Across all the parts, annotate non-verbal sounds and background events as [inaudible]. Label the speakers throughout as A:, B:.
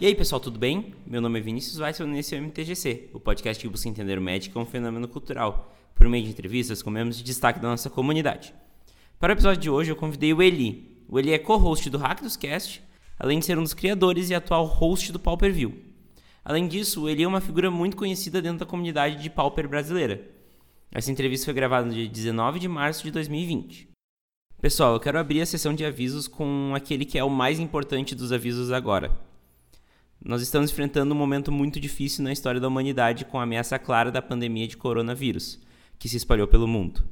A: E aí, pessoal, tudo bem? Meu nome é Vinícius Weissman e esse é o MTGC, o podcast que busca entender o médico como um fenômeno cultural, por meio de entrevistas com membros de destaque da nossa comunidade. Para o episódio de hoje, eu convidei o Eli. O Eli é co-host do Hack dos Cast, além de ser um dos criadores e atual host do Pauper View. Além disso, o Eli é uma figura muito conhecida dentro da comunidade de Pauper brasileira. Essa entrevista foi gravada no dia 19 de março de 2020. Pessoal, eu quero abrir a sessão de avisos com aquele que é o mais importante dos avisos agora nós estamos enfrentando um momento muito difícil na história da humanidade com a ameaça clara da pandemia de coronavírus, que se espalhou pelo mundo.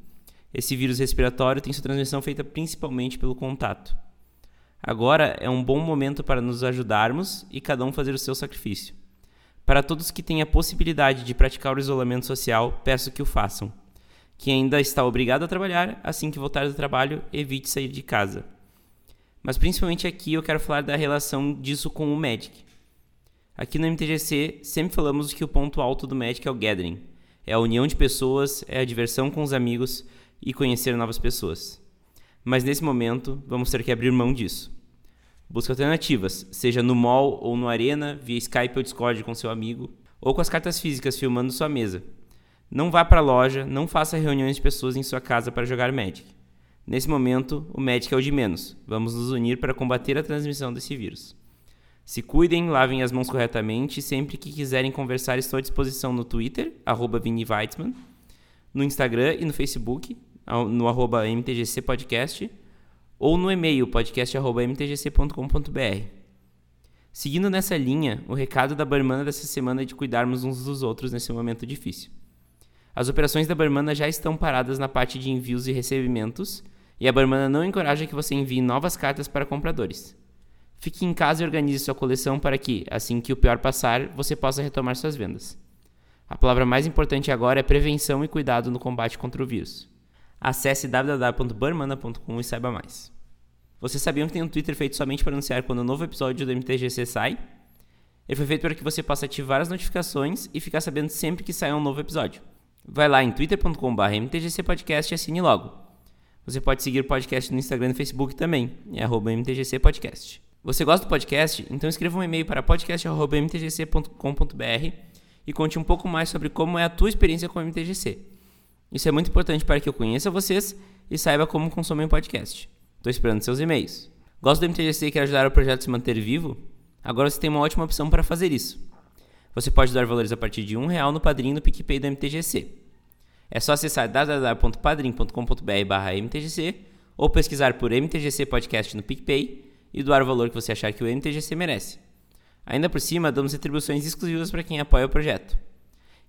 A: Esse vírus respiratório tem sua transmissão feita principalmente pelo contato. Agora é um bom momento para nos ajudarmos e cada um fazer o seu sacrifício. Para todos que têm a possibilidade de praticar o isolamento social, peço que o façam. Quem ainda está obrigado a trabalhar, assim que voltar do trabalho, evite sair de casa. Mas principalmente aqui eu quero falar da relação disso com o Magic. Aqui no MTGC sempre falamos que o ponto alto do Magic é o gathering. É a união de pessoas, é a diversão com os amigos e conhecer novas pessoas. Mas nesse momento, vamos ter que abrir mão disso. Busque alternativas, seja no mall ou no arena, via Skype ou Discord com seu amigo, ou com as cartas físicas filmando sua mesa. Não vá para a loja, não faça reuniões de pessoas em sua casa para jogar Magic. Nesse momento, o Magic é o de menos. Vamos nos unir para combater a transmissão desse vírus. Se cuidem, lavem as mãos corretamente. Sempre que quiserem conversar, estou à disposição no Twitter, arroba Weitzman, no Instagram e no Facebook, no arroba MTGC Podcast, ou no e-mail podcast.mtgc.com.br. Seguindo nessa linha, o recado da Barmana dessa semana é de cuidarmos uns dos outros nesse momento difícil. As operações da Barmana já estão paradas na parte de envios e recebimentos, e a Barmana não encoraja que você envie novas cartas para compradores. Fique em casa e organize sua coleção para que, assim que o pior passar, você possa retomar suas vendas. A palavra mais importante agora é prevenção e cuidado no combate contra o vírus. Acesse www.burmana.com e saiba mais. Vocês sabiam que tem um Twitter feito somente para anunciar quando um novo episódio do MTGC sai? Ele foi feito para que você possa ativar as notificações e ficar sabendo sempre que sai um novo episódio. Vai lá em twitter.com.br mtgcpodcast e assine logo. Você pode seguir o podcast no Instagram e no Facebook também, é mtgcpodcast. Você gosta do podcast? Então escreva um e-mail para podcast.mtgc.com.br e conte um pouco mais sobre como é a tua experiência com o MTGC. Isso é muito importante para que eu conheça vocês e saiba como consomem o podcast. Estou esperando seus e-mails. Gosta do MTGC e quer ajudar o projeto a se manter vivo? Agora você tem uma ótima opção para fazer isso. Você pode dar valores a partir de um real no padrinho do PicPay do MTGC. É só acessar www.padrim.com.br/mtgc ou pesquisar por MTGC Podcast no PicPay e doar o valor que você achar que o MTGC merece. Ainda por cima, damos retribuições exclusivas para quem apoia o projeto.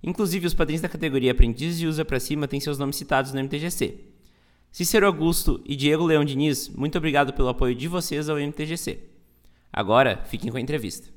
A: Inclusive, os padrinhos da categoria Aprendiz de Usa para cima têm seus nomes citados no MTGC. Cícero Augusto e Diego Leão Diniz, muito obrigado pelo apoio de vocês ao MTGC. Agora, fiquem com a entrevista.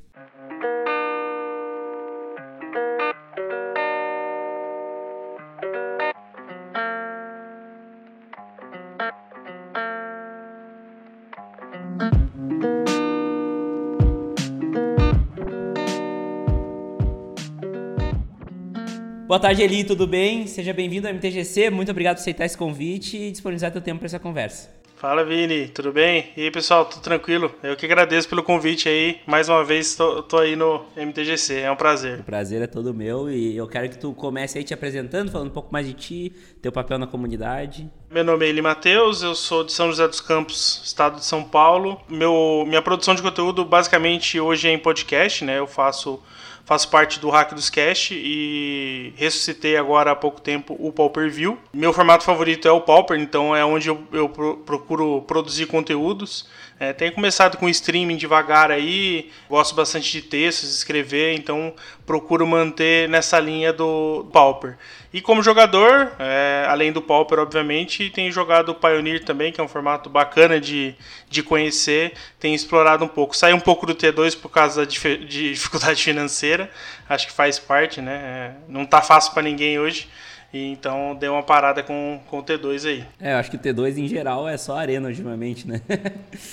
A: Boa tarde, Eli, tudo bem? Seja bem-vindo ao MTGC. Muito obrigado por aceitar esse convite e disponibilizar teu tempo para essa conversa.
B: Fala, Vini, tudo bem? E aí, pessoal, tudo tranquilo? Eu que agradeço pelo convite aí. Mais uma vez, tô, tô aí no MTGC, é um prazer.
A: O prazer é todo meu e eu quero que tu comece aí te apresentando, falando um pouco mais de ti, teu papel na comunidade.
B: Meu nome é Eli Matheus, eu sou de São José dos Campos, estado de São Paulo. Meu, minha produção de conteúdo basicamente hoje é em podcast, né? Eu faço faço parte do Hack dos Cash e ressuscitei agora há pouco tempo o Pauper View. Meu formato favorito é o Pauper, então é onde eu, eu procuro produzir conteúdos. É, tenho começado com streaming devagar aí, gosto bastante de textos, escrever, então procuro manter nessa linha do Pauper. E como jogador, é, além do Pauper, obviamente, tenho jogado Pioneer também, que é um formato bacana de, de conhecer, tenho explorado um pouco. Saí um pouco do T2 por causa da dif de [laughs] dificuldade financeira, acho que faz parte, né? É, não tá fácil para ninguém hoje. E então dei uma parada com, com o T2 aí.
A: É, eu acho que o T2 em geral é só arena ultimamente, né?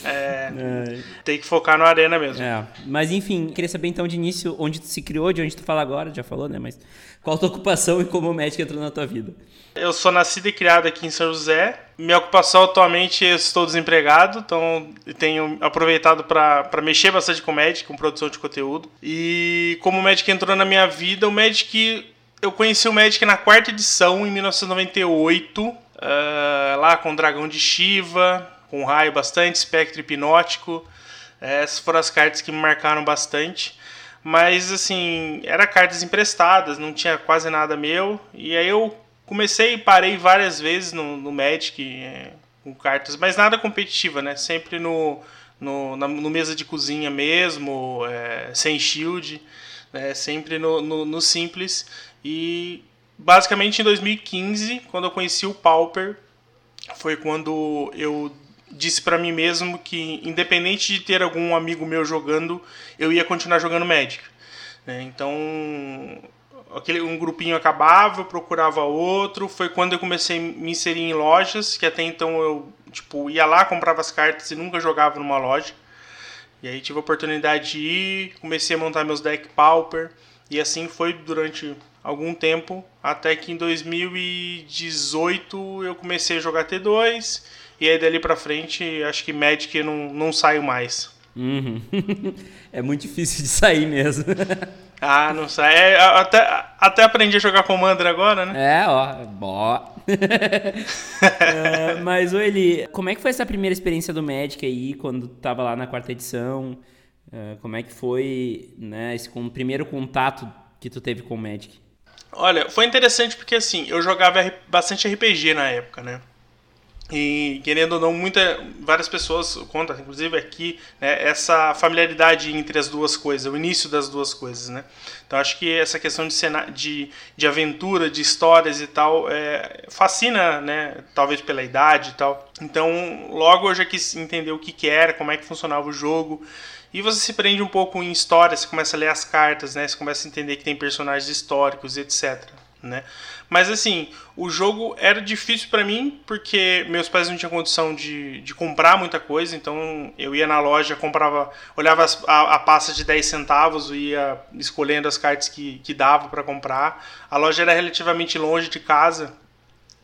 B: É, [laughs] é. Tem que focar no arena mesmo.
A: É, mas enfim, queria saber então de início onde tu se criou, de onde tu fala agora, já falou, né? Mas qual a tua ocupação e como o médico entrou na tua vida?
B: Eu sou nascido e criado aqui em São José. Minha ocupação atualmente eu estou desempregado, então tenho aproveitado para mexer bastante com o Magic, com produção de conteúdo. E como o Magic entrou na minha vida, o Magic eu conheci o Magic na quarta edição, em 1998, uh, lá com o Dragão de Shiva, com raio bastante, espectro hipnótico. Essas foram as cartas que me marcaram bastante. Mas, assim, eram cartas emprestadas, não tinha quase nada meu. E aí eu comecei e parei várias vezes no, no Magic é, com cartas, mas nada competitiva, né? Sempre no, no, na, no mesa de cozinha mesmo, sem shield, né? sempre no, no, no simples. E basicamente em 2015, quando eu conheci o Pauper, foi quando eu disse para mim mesmo que independente de ter algum amigo meu jogando, eu ia continuar jogando Magic. Né? Então, aquele um grupinho acabava, eu procurava outro. Foi quando eu comecei a me inserir em lojas, que até então eu tipo ia lá, comprava as cartas e nunca jogava numa loja. E aí tive a oportunidade de ir, comecei a montar meus deck Pauper e assim foi durante algum tempo, até que em 2018 eu comecei a jogar T2, e aí dali pra frente acho que Magic não, não saio mais.
A: Uhum. [laughs] é muito difícil de sair mesmo. [laughs]
B: ah, não sai. É, até, até aprendi a jogar Commander agora, né?
A: É, ó. Bó. é, [laughs] mas, ô Eli, como é que foi essa primeira experiência do Magic aí, quando tava lá na quarta edição? É, como é que foi, né, esse com, primeiro contato que tu teve com o Magic?
B: Olha, foi interessante porque assim, eu jogava bastante RPG na época, né? E querendo ou não, muita, várias pessoas contam, inclusive aqui, né, essa familiaridade entre as duas coisas, o início das duas coisas, né? Então acho que essa questão de, cena, de, de aventura, de histórias e tal, é, fascina, né? Talvez pela idade e tal. Então logo eu já quis entender o que, que era, como é que funcionava o jogo. E você se prende um pouco em história, você começa a ler as cartas, né? Você começa a entender que tem personagens históricos, etc. Né? Mas assim, o jogo era difícil para mim porque meus pais não tinham condição de, de comprar muita coisa, então eu ia na loja, comprava, olhava a, a pasta de 10 centavos, ia escolhendo as cartas que, que dava para comprar. A loja era relativamente longe de casa,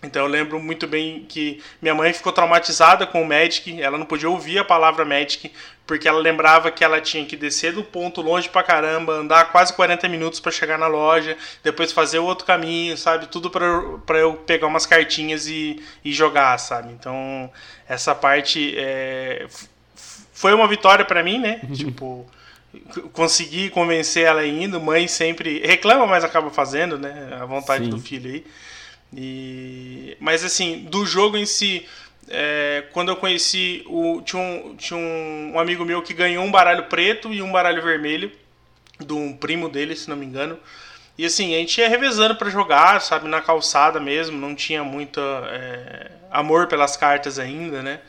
B: então eu lembro muito bem que minha mãe ficou traumatizada com o Magic, ela não podia ouvir a palavra Magic, porque ela lembrava que ela tinha que descer do ponto longe pra caramba, andar quase 40 minutos para chegar na loja, depois fazer o outro caminho, sabe? Tudo para eu pegar umas cartinhas e, e jogar, sabe? Então essa parte é, foi uma vitória para mim, né? [laughs] tipo consegui convencer ela indo, mãe sempre reclama, mas acaba fazendo, né? A vontade Sim. do filho aí. E... Mas assim, do jogo em si, é, quando eu conheci, o, tinha, um, tinha um, amigo meu que ganhou um baralho preto e um baralho vermelho, de um primo dele, se não me engano. E assim, a gente ia revezando para jogar, sabe, na calçada mesmo, não tinha muito é, amor pelas cartas ainda, né?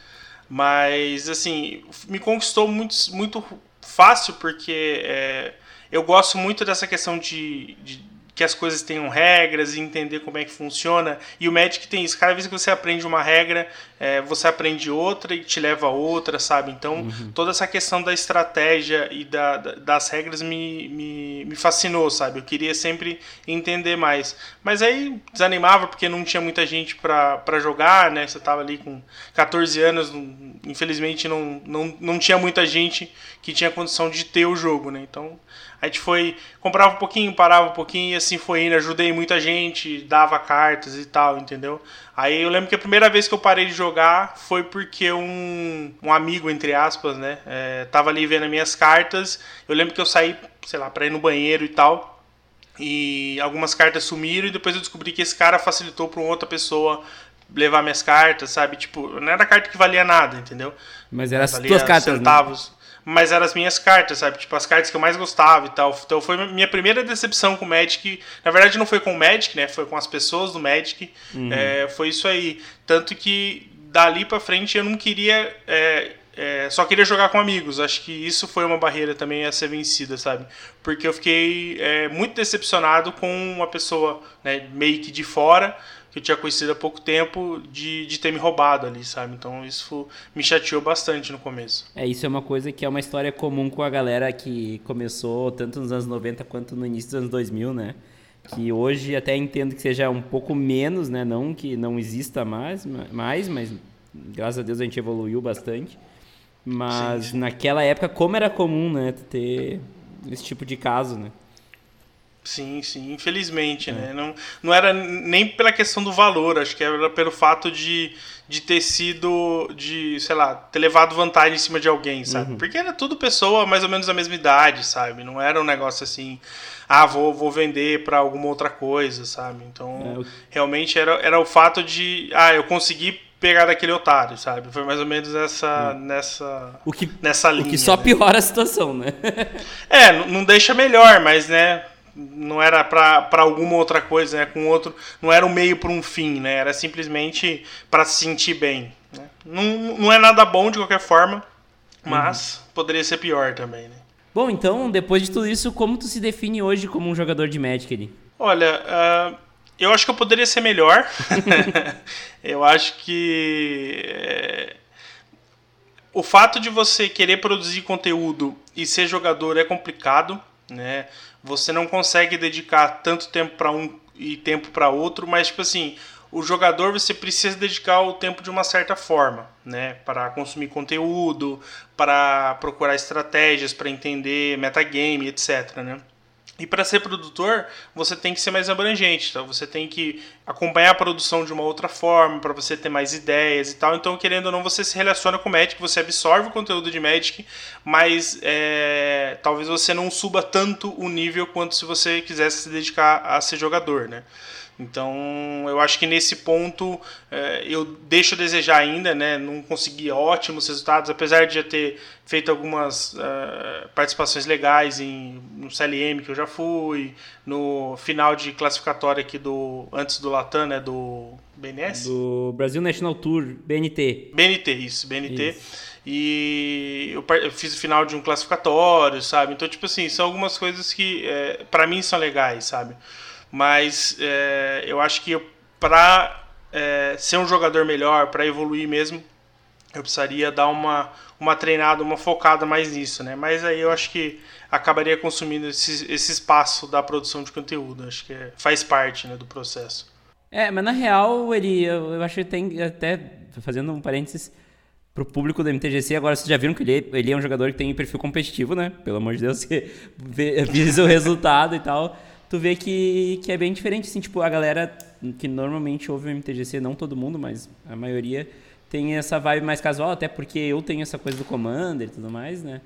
B: Mas assim, me conquistou muito, muito fácil porque é, eu gosto muito dessa questão de, de que as coisas tenham regras e entender como é que funciona. E o Magic tem isso. Cada vez que você aprende uma regra, é, você aprende outra e te leva a outra, sabe? Então, uhum. toda essa questão da estratégia e da, da, das regras me, me, me fascinou, sabe? Eu queria sempre entender mais. Mas aí desanimava porque não tinha muita gente para jogar, né? Você tava ali com 14 anos, infelizmente não, não, não tinha muita gente que tinha condição de ter o jogo, né? Então, a gente foi, comprava um pouquinho, parava um pouquinho e assim foi indo. Ajudei muita gente, dava cartas e tal, entendeu? Aí eu lembro que a primeira vez que eu parei de jogar foi porque um, um amigo, entre aspas, né, é, tava ali vendo as minhas cartas. Eu lembro que eu saí, sei lá, pra ir no banheiro e tal. E algumas cartas sumiram e depois eu descobri que esse cara facilitou para outra pessoa levar minhas cartas, sabe? Tipo, não era carta que valia nada, entendeu?
A: Mas eram as tuas cartas, né? centavos.
B: Mas eram as minhas cartas, sabe? Tipo, as cartas que eu mais gostava e tal. Então foi minha primeira decepção com o Magic. Na verdade, não foi com o Magic, né? Foi com as pessoas do Magic. Uhum. É, foi isso aí. Tanto que dali pra frente eu não queria. É, é, só queria jogar com amigos. Acho que isso foi uma barreira também a ser vencida, sabe? Porque eu fiquei é, muito decepcionado com uma pessoa né, meio que de fora, que eu tinha conhecido há pouco tempo, de, de ter me roubado ali, sabe? Então isso me chateou bastante no começo.
A: É, isso é uma coisa que é uma história comum com a galera que começou tanto nos anos 90 quanto no início dos anos 2000, né? Que hoje até entendo que seja um pouco menos, né? Não que não exista mais, mais mas graças a Deus a gente evoluiu bastante. Mas sim, naquela época, como era comum, né, ter esse tipo de caso, né?
B: Sim, sim, infelizmente, é. né? Não, não era nem pela questão do valor, acho que era pelo fato de, de ter sido, de, sei lá, ter levado vantagem em cima de alguém, sabe? Uhum. Porque era tudo pessoa mais ou menos da mesma idade, sabe? Não era um negócio assim, ah, vou, vou vender para alguma outra coisa, sabe? Então, é, realmente era, era o fato de, ah, eu consegui pegar daquele otário, sabe? Foi mais ou menos essa, hum. nessa,
A: o que,
B: nessa linha.
A: O que só né? piora a situação, né?
B: é, não deixa melhor, mas, né? Não era para alguma outra coisa, né? Com outro, não era um meio para um fim, né? Era simplesmente para se sentir bem. Né? Não, não é nada bom de qualquer forma, mas uhum. poderia ser pior também, né?
A: Bom, então, depois de tudo isso, como tu se define hoje como um jogador de Magic ali?
B: Olha, uh, eu acho que eu poderia ser melhor. [laughs] eu acho que é, o fato de você querer produzir conteúdo e ser jogador é complicado, né? Você não consegue dedicar tanto tempo para um e tempo para outro, mas tipo assim, o jogador você precisa dedicar o tempo de uma certa forma, né? Para consumir conteúdo, para procurar estratégias, para entender metagame, etc, né? E para ser produtor, você tem que ser mais abrangente, então você tem que acompanhar a produção de uma outra forma, para você ter mais ideias e tal. Então, querendo ou não, você se relaciona com o Magic, você absorve o conteúdo de Magic, mas é, talvez você não suba tanto o nível quanto se você quisesse se dedicar a ser jogador, né? Então, eu acho que nesse ponto é, eu deixo a desejar ainda, né? Não consegui ótimos resultados, apesar de já ter feito algumas uh, participações legais em, no CLM que eu já fui, no final de classificatória aqui do antes do Latam, né? Do BNS?
A: Do Brasil National Tour, BNT.
B: BNT, isso, BNT. Isso. E eu, eu, fiz o final de um classificatório, sabe? Então, tipo assim, são algumas coisas que é, para mim são legais, sabe? Mas é, eu acho que para é, ser um jogador melhor, para evoluir mesmo, eu precisaria dar uma, uma treinada, uma focada mais nisso, né? Mas aí eu acho que acabaria consumindo esse, esse espaço da produção de conteúdo. Acho que é, faz parte né, do processo.
A: É, mas na real, ele, eu, eu acho que tem até, fazendo um parênteses, pro público do MTGC, agora vocês já viram que ele, ele é um jogador que tem perfil competitivo, né? Pelo amor de Deus, [laughs] você visa o resultado e tal tu vê que, que é bem diferente, assim, tipo, a galera que normalmente ouve o MTGC, não todo mundo, mas a maioria tem essa vibe mais casual, até porque eu tenho essa coisa do Commander e tudo mais, né?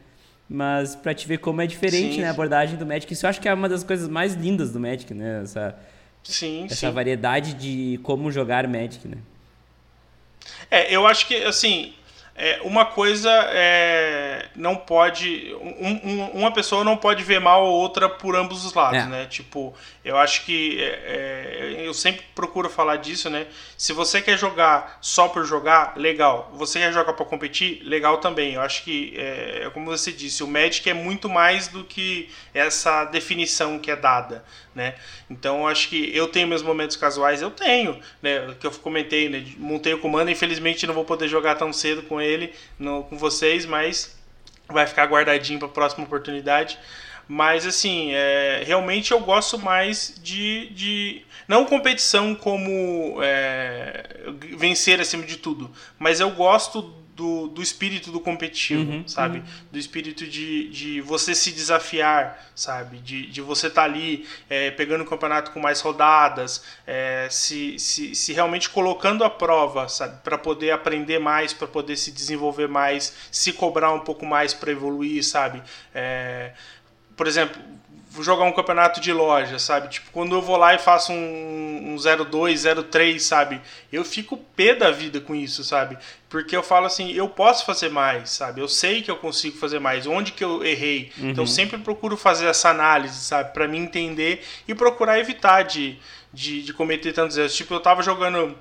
A: Mas pra te ver como é diferente, sim, né, a abordagem do Magic, isso eu acho que é uma das coisas mais lindas do Magic, né? Essa,
B: sim,
A: essa
B: sim.
A: variedade de como jogar Magic, né?
B: É, eu acho que, assim, é, uma coisa é, não pode. Um, um, uma pessoa não pode ver mal a outra por ambos os lados, é. né? Tipo, eu acho que. É, é, eu sempre procuro falar disso, né? Se você quer jogar só por jogar, legal. Você quer jogar para competir, legal também. Eu acho que, é, é, como você disse, o Magic é muito mais do que essa definição que é dada, né? Então, eu acho que eu tenho meus momentos casuais, eu tenho, né? Que eu comentei, né? Montei o comando, infelizmente não vou poder jogar tão cedo com ele no, com vocês, mas vai ficar guardadinho para a próxima oportunidade. Mas assim, é, realmente eu gosto mais de, de não competição como é, vencer acima de tudo, mas eu gosto do, do espírito do competitivo, uhum, sabe? Uhum. Do espírito de, de você se desafiar, sabe? De, de você estar tá ali é, pegando o campeonato com mais rodadas, é, se, se, se realmente colocando à prova, sabe? Para poder aprender mais, para poder se desenvolver mais, se cobrar um pouco mais para evoluir, sabe? É, por exemplo, jogar um campeonato de loja, sabe? Tipo, quando eu vou lá e faço um, um 02, 03, sabe? Eu fico pé da vida com isso, sabe? Porque eu falo assim, eu posso fazer mais, sabe? Eu sei que eu consigo fazer mais. Onde que eu errei? Uhum. Então eu sempre procuro fazer essa análise, sabe? Para me entender e procurar evitar de, de, de cometer tantos erros. Tipo, eu tava jogando...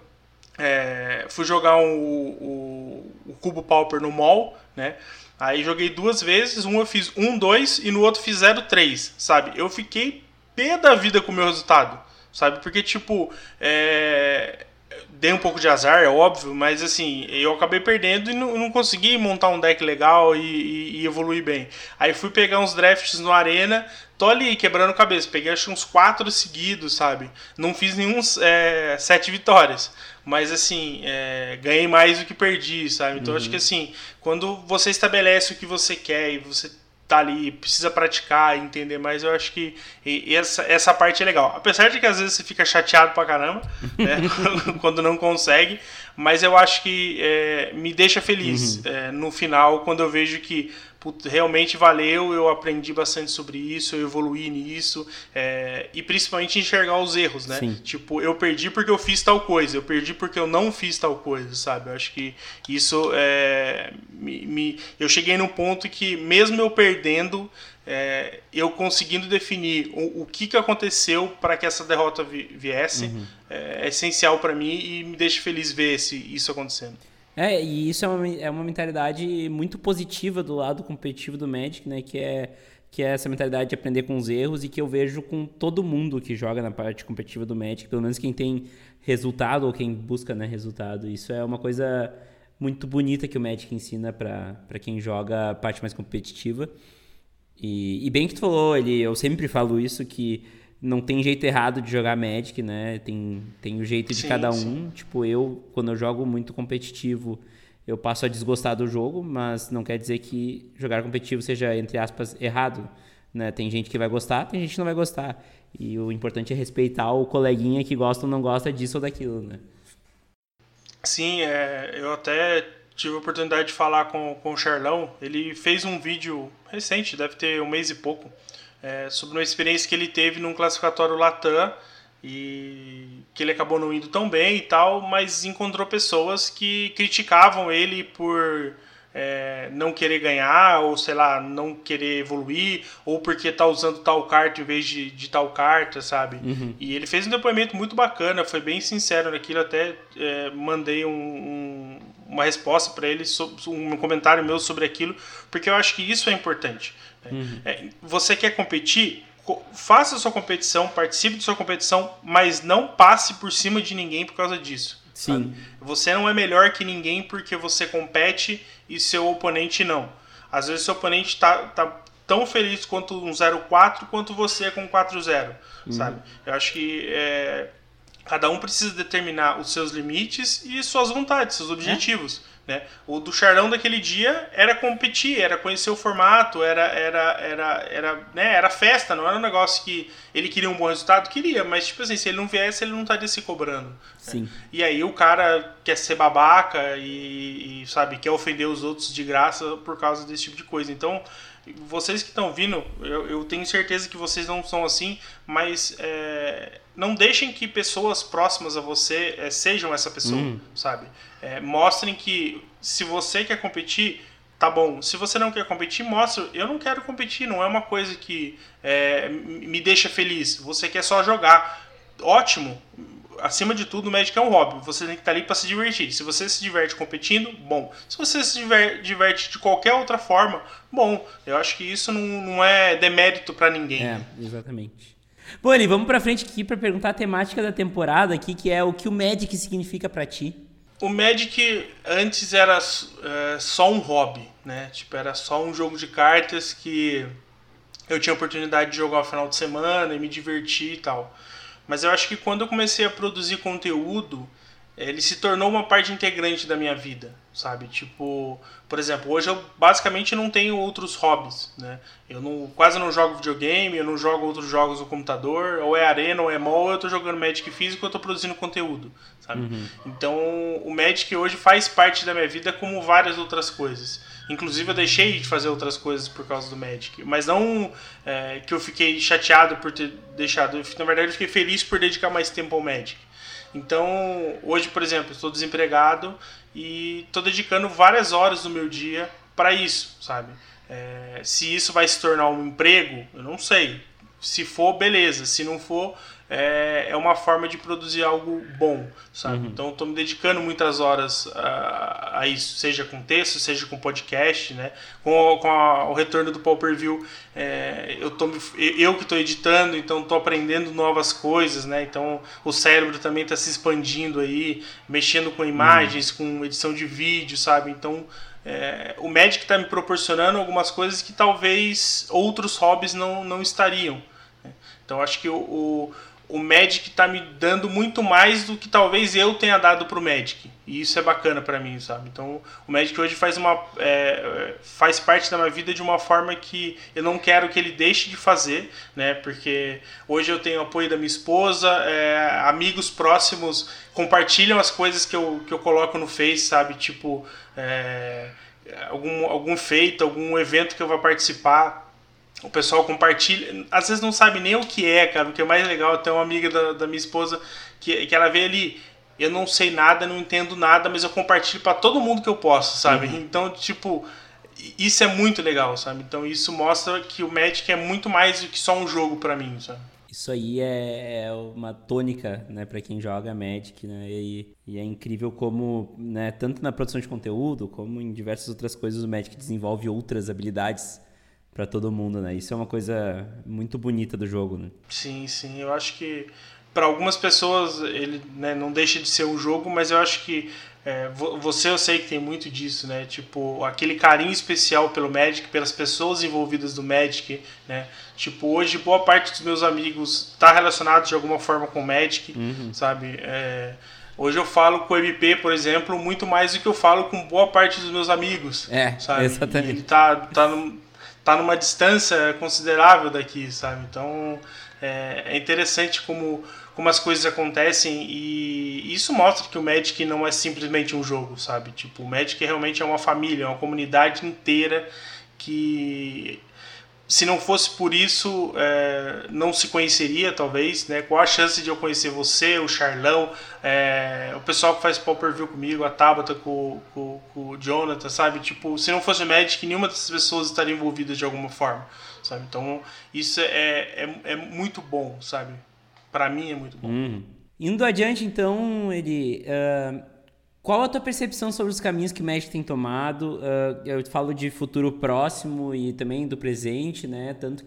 B: É, fui jogar um, o, o cubo Pauper no mall, né? Aí joguei duas vezes, um eu fiz 1, 2 e no outro fiz 0, 3, sabe? Eu fiquei pé da vida com o meu resultado, sabe? Porque, tipo, é... dei um pouco de azar, é óbvio, mas assim, eu acabei perdendo e não, não consegui montar um deck legal e, e, e, evoluir bem. Aí fui pegar uns drafts no Arena, tô ali quebrando cabeça, peguei acho uns quatro seguidos, sabe? Não fiz nenhum é, sete vitórias mas assim, é, ganhei mais do que perdi, sabe? Então uhum. acho que assim, quando você estabelece o que você quer e você tá ali, precisa praticar, entender mais, eu acho que essa, essa parte é legal. Apesar de que às vezes você fica chateado pra caramba, né? [laughs] quando não consegue, mas eu acho que é, me deixa feliz uhum. é, no final, quando eu vejo que realmente valeu, eu aprendi bastante sobre isso, eu evoluí nisso, é, e principalmente enxergar os erros, né? Sim. Tipo, eu perdi porque eu fiz tal coisa, eu perdi porque eu não fiz tal coisa, sabe? Eu acho que isso é, me, me, eu cheguei num ponto que, mesmo eu perdendo, é, eu conseguindo definir o, o que, que aconteceu para que essa derrota viesse, uhum. é, é essencial para mim e me deixa feliz ver esse, isso acontecendo.
A: É, e isso é uma, é uma mentalidade muito positiva do lado competitivo do Magic, né? Que é, que é essa mentalidade de aprender com os erros e que eu vejo com todo mundo que joga na parte competitiva do Magic, pelo menos quem tem resultado ou quem busca né, resultado. Isso é uma coisa muito bonita que o Magic ensina para quem joga a parte mais competitiva. E, e bem que tu falou, ele, eu sempre falo isso, que não tem jeito errado de jogar Magic, né? Tem, tem o jeito de sim, cada um. Sim. Tipo, eu, quando eu jogo muito competitivo, eu passo a desgostar do jogo, mas não quer dizer que jogar competitivo seja, entre aspas, errado. Né? Tem gente que vai gostar, tem gente que não vai gostar. E o importante é respeitar o coleguinha que gosta ou não gosta disso ou daquilo, né?
B: Sim, é, eu até tive a oportunidade de falar com, com o Charlão. Ele fez um vídeo recente, deve ter um mês e pouco, é, sobre uma experiência que ele teve num classificatório Latam e que ele acabou não indo tão bem e tal, mas encontrou pessoas que criticavam ele por é, não querer ganhar, ou sei lá, não querer evoluir, ou porque tá usando tal carta em vez de, de tal carta, sabe? Uhum. E ele fez um depoimento muito bacana, foi bem sincero naquilo, até é, mandei um, um, uma resposta para ele, um comentário meu sobre aquilo, porque eu acho que isso é importante. Uhum. É, você quer competir? Faça a sua competição, participe de sua competição, mas não passe por cima de ninguém por causa disso. Sim. Sabe? Você não é melhor que ninguém porque você compete e seu oponente não. Às vezes seu oponente está tá tão feliz quanto um 0-4 quanto você com 4-0, uhum. sabe? Eu acho que é, cada um precisa determinar os seus limites e suas vontades, seus objetivos. É? Né? O do Charlão daquele dia era competir, era conhecer o formato, era era era era, né, era festa, não era um negócio que ele queria um bom resultado, queria, mas tipo assim, se ele não viesse, ele não estaria se cobrando. Né? Sim. Né? E aí o cara quer ser babaca e, e, sabe, quer ofender os outros de graça por causa desse tipo de coisa. Então, vocês que estão vindo, eu, eu, tenho certeza que vocês não são assim, mas é, não deixem que pessoas próximas a você é, sejam essa pessoa, hum. sabe? É, mostrem que se você quer competir, tá bom. Se você não quer competir, mostra. Eu não quero competir, não é uma coisa que é, me deixa feliz. Você quer só jogar. Ótimo. Acima de tudo, o Magic é um hobby. Você tem que estar ali para se divertir. Se você se diverte competindo, bom. Se você se diverte de qualquer outra forma, bom. Eu acho que isso não, não é demérito para ninguém.
A: É, exatamente. Bom, Eli, vamos para frente aqui para perguntar a temática da temporada aqui, que é o que o Magic significa para ti
B: o Magic antes era é, só um hobby, né? Tipo, era só um jogo de cartas que eu tinha oportunidade de jogar no final de semana e me divertir e tal. Mas eu acho que quando eu comecei a produzir conteúdo, ele se tornou uma parte integrante da minha vida, sabe? Tipo, por exemplo, hoje eu basicamente não tenho outros hobbies, né? Eu não, quase não jogo videogame, eu não jogo outros jogos no computador, ou é arena, ou é mall, eu tô jogando Magic físico, eu tô produzindo conteúdo, sabe? Uhum. Então, o Magic hoje faz parte da minha vida como várias outras coisas. Inclusive, eu deixei de fazer outras coisas por causa do Magic. Mas não é, que eu fiquei chateado por ter deixado. Na verdade, eu fiquei feliz por dedicar mais tempo ao Magic. Então, hoje, por exemplo, estou desempregado e estou dedicando várias horas do meu dia para isso, sabe? É, se isso vai se tornar um emprego, eu não sei. Se for, beleza. Se não for, é, é uma forma de produzir algo bom, sabe? Uhum. Então, estou me dedicando muitas horas a, a, isso, seja com texto, seja com podcast, né? Com, com a, o retorno do Paul View, é, eu, tô, eu que estou editando, então estou aprendendo novas coisas, né? Então, o cérebro também está se expandindo aí, mexendo com imagens, uhum. com edição de vídeo, sabe? Então, é, o Magic está me proporcionando algumas coisas que talvez outros hobbies não, não estariam. Né? Então acho que o, o, o Magic está me dando muito mais do que talvez eu tenha dado para o Magic. E isso é bacana para mim, sabe? Então o Magic hoje faz, uma, é, faz parte da minha vida de uma forma que eu não quero que ele deixe de fazer, né? Porque hoje eu tenho apoio da minha esposa, é, amigos próximos compartilham as coisas que eu, que eu coloco no Face, sabe? Tipo, é, algum, algum feito, algum evento que eu vou participar o pessoal compartilha, às vezes não sabe nem o que é, cara. O que é mais legal, tem uma amiga da, da minha esposa que, que ela vê ali, eu não sei nada, não entendo nada, mas eu compartilho para todo mundo que eu posso, sabe? Uhum. Então, tipo, isso é muito legal, sabe? Então isso mostra que o Magic é muito mais do que só um jogo para mim, sabe?
A: Isso aí é, é uma tônica, né, para quem joga Magic, né? E, e, é incrível como, né, tanto na produção de conteúdo como em diversas outras coisas o Magic desenvolve outras habilidades para todo mundo, né? Isso é uma coisa muito bonita do jogo, né?
B: Sim, sim. Eu acho que para algumas pessoas ele né, não deixa de ser um jogo, mas eu acho que é, você eu sei que tem muito disso, né? Tipo, aquele carinho especial pelo Magic, pelas pessoas envolvidas do Magic, né? Tipo, hoje boa parte dos meus amigos está relacionado de alguma forma com o Magic, uhum. sabe? É, hoje eu falo com o MP, por exemplo, muito mais do que eu falo com boa parte dos meus amigos,
A: é, sabe? Exatamente.
B: Ele tá, tá no, tá numa distância considerável daqui, sabe? Então é, é, interessante como, como as coisas acontecem e isso mostra que o Magic não é simplesmente um jogo, sabe? Tipo, o Magic realmente é uma família, é uma comunidade inteira que se não fosse por isso, é, não se conheceria, talvez, né? Qual a chance de eu conhecer você, o Charlão, é, o pessoal que faz pop per view comigo, a Tabata com, com, com, o Jonathan, sabe? Tipo, se não fosse o Magic, nenhuma dessas pessoas estaria envolvida de alguma forma, sabe? Então, isso é, é, é muito bom, sabe? Para mim é muito bom.
A: Hum. Indo adiante, então, ele... Uh qual a tua percepção sobre os caminhos que o Magic tem tomado? Uh, eu falo de futuro próximo e também do presente, né? Tanto,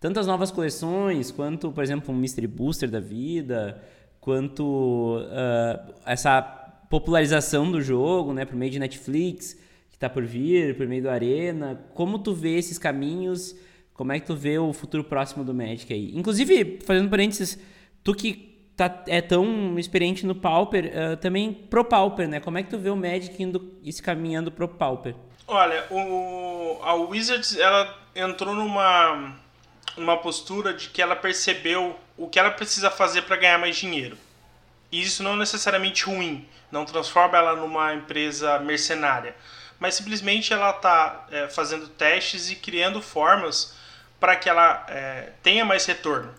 A: tanto as novas coleções, quanto, por exemplo, um Mystery Booster da vida, quanto uh, essa popularização do jogo, né? Por meio de Netflix, que está por vir, por meio do Arena. Como tu vê esses caminhos? Como é que tu vê o futuro próximo do Magic aí? Inclusive, fazendo parênteses, tu que tá, é tão experiente no Pauper, uh, também pro Pauper, né? Como é que tu vê o Magic indo e se caminhando pro Pauper?
B: Olha, o, a Wizards ela entrou numa, numa postura de que ela percebeu o que ela precisa fazer para ganhar mais dinheiro. E isso não é necessariamente ruim, não transforma ela numa empresa mercenária, mas simplesmente ela está é, fazendo testes e criando formas para que ela é, tenha mais retorno.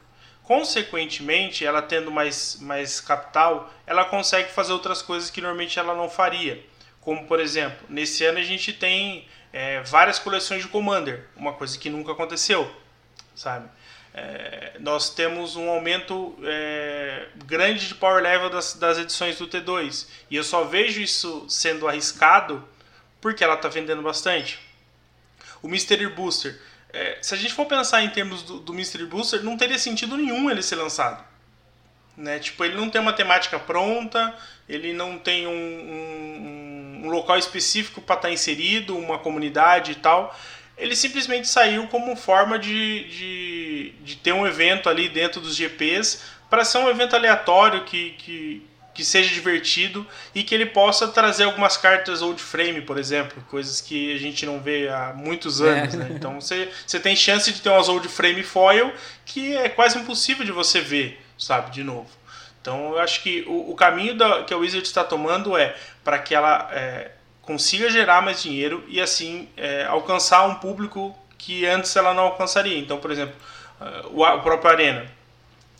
B: Consequentemente, ela tendo mais, mais capital, ela consegue fazer outras coisas que normalmente ela não faria. Como, por exemplo, nesse ano a gente tem é, várias coleções de Commander, uma coisa que nunca aconteceu, sabe? É, nós temos um aumento é, grande de power level das, das edições do T2 e eu só vejo isso sendo arriscado porque ela está vendendo bastante. O Mystery Booster é, se a gente for pensar em termos do, do Mystery Booster, não teria sentido nenhum ele ser lançado. Né? Tipo, ele não tem uma temática pronta, ele não tem um, um, um local específico para estar tá inserido, uma comunidade e tal. Ele simplesmente saiu como forma de, de, de ter um evento ali dentro dos GPs para ser um evento aleatório que, que, que seja divertido e que ele possa trazer algumas cartas old frame, por exemplo, coisas que a gente não vê há muitos anos, é. né? Então você, você tem chance de ter umas old frame foil que é quase impossível de você ver, sabe, de novo. Então eu acho que o, o caminho da, que a Wizard está tomando é para que ela é, consiga gerar mais dinheiro e assim é, alcançar um público que antes ela não alcançaria. Então, por exemplo, uh, o, o próprio Arena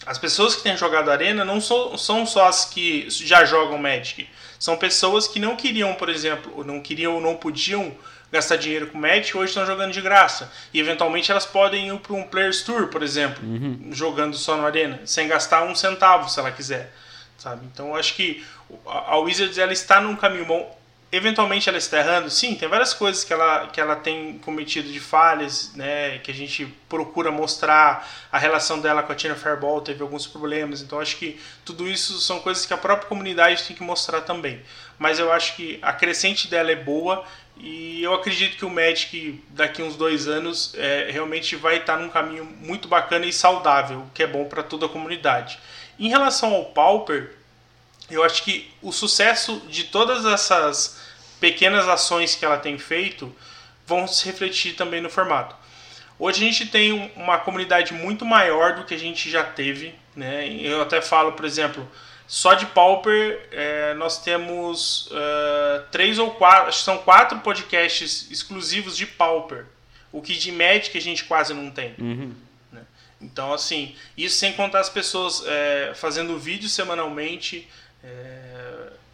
B: as pessoas que têm jogado Arena não so, são só as que já jogam Magic. São pessoas que não queriam, por exemplo, não queriam ou não podiam gastar dinheiro com Magic, hoje estão jogando de graça. E eventualmente elas podem ir para um Players Tour, por exemplo, uhum. jogando só no Arena, sem gastar um centavo se ela quiser. Sabe? Então eu acho que a Wizards ela está num caminho bom eventualmente ela está errando? Sim, tem várias coisas que ela, que ela tem cometido de falhas, né, que a gente procura mostrar. A relação dela com a Tina Fairball teve alguns problemas, então acho que tudo isso são coisas que a própria comunidade tem que mostrar também. Mas eu acho que a crescente dela é boa e eu acredito que o Magic daqui uns dois anos é, realmente vai estar num caminho muito bacana e saudável, que é bom para toda a comunidade. Em relação ao Pauper, eu acho que o sucesso de todas essas pequenas ações que ela tem feito vão se refletir também no formato. Hoje a gente tem uma comunidade muito maior do que a gente já teve. Né? Eu até falo, por exemplo, só de Pauper é, nós temos uh, três ou quatro, acho que são quatro podcasts exclusivos de Pauper. O que de Magic a gente quase não tem. Uhum. Né? Então, assim, isso sem contar as pessoas é, fazendo vídeos semanalmente, é,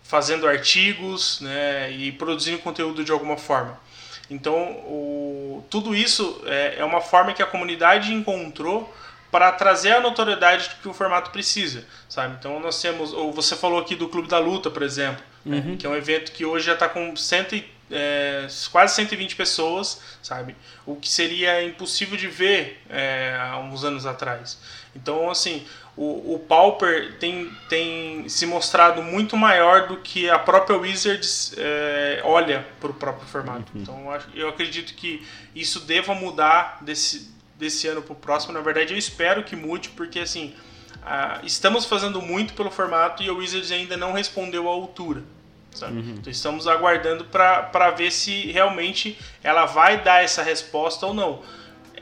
B: fazendo artigos né, e produzindo conteúdo de alguma forma. Então, o, tudo isso é, é uma forma que a comunidade encontrou para trazer a notoriedade que o formato precisa, sabe? Então nós temos, ou você falou aqui do Clube da Luta, por exemplo, né, uhum. né? que é um evento que hoje já está com cento é, quase 120 pessoas, sabe? O que seria impossível de ver é, há uns anos atrás. Então, assim, o, o Pauper tem, tem se mostrado muito maior do que a própria Wizards é, olha para o próprio formato. Uhum. Então eu acredito que isso deva mudar desse, desse ano para o próximo. Na verdade, eu espero que mude, porque assim estamos fazendo muito pelo formato e a Wizards ainda não respondeu à altura. Uhum. Então estamos aguardando para ver se realmente ela vai dar essa resposta ou não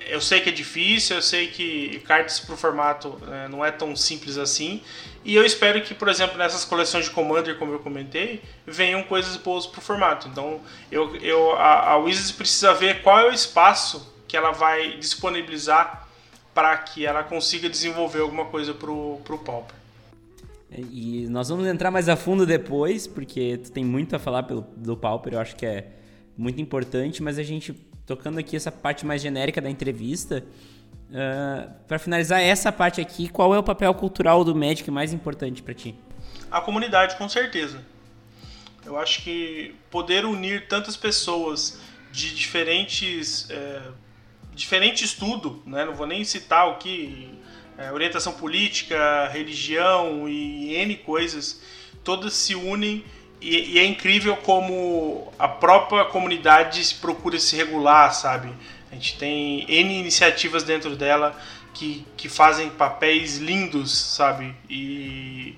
B: eu sei que é difícil, eu sei que cartas para o formato né, não é tão simples assim. E eu espero que, por exemplo, nessas coleções de Commander, como eu comentei, venham coisas boas para o formato. Então, eu, eu, a, a Wizards precisa ver qual é o espaço que ela vai disponibilizar para que ela consiga desenvolver alguma coisa para o Pauper.
A: E nós vamos entrar mais a fundo depois, porque tu tem muito a falar pelo, do Pauper, eu acho que é muito importante, mas a gente tocando aqui essa parte mais genérica da entrevista, uh, ah, para finalizar essa parte aqui, qual é o papel cultural do Magic mais importante para ti?
B: A comunidade, com certeza. Eu acho que poder unir tantas pessoas de diferentes é, diferente estudo, né? não vou nem citar o que é, orientação política, religião e n coisas, todas se unem e, e, é incrível como a própria comunidade procura se regular, sabe? A gente tem N iniciativas dentro dela que, que fazem papéis lindos, sabe? E,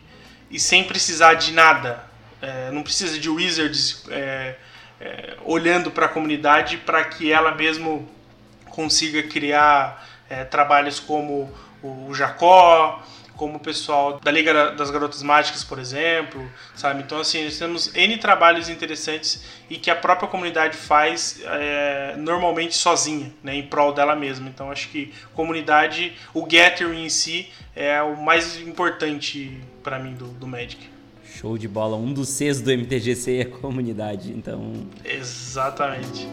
B: e sem precisar de nada. É, não precisa de wizards é, é, olhando para a comunidade para que ela mesmo consiga criar é, trabalhos como o Jacó, como o pessoal da Liga das Garotas Mágicas, por exemplo, sabe? Então, assim, nós temos N trabalhos interessantes e que a própria comunidade faz é, normalmente sozinha, né, em prol dela mesma. Então, acho que comunidade, o gathering em si é o mais importante para mim do, do Magic.
A: Show de bola. Um dos Cs do MTGC é a comunidade, então...
B: Exatamente.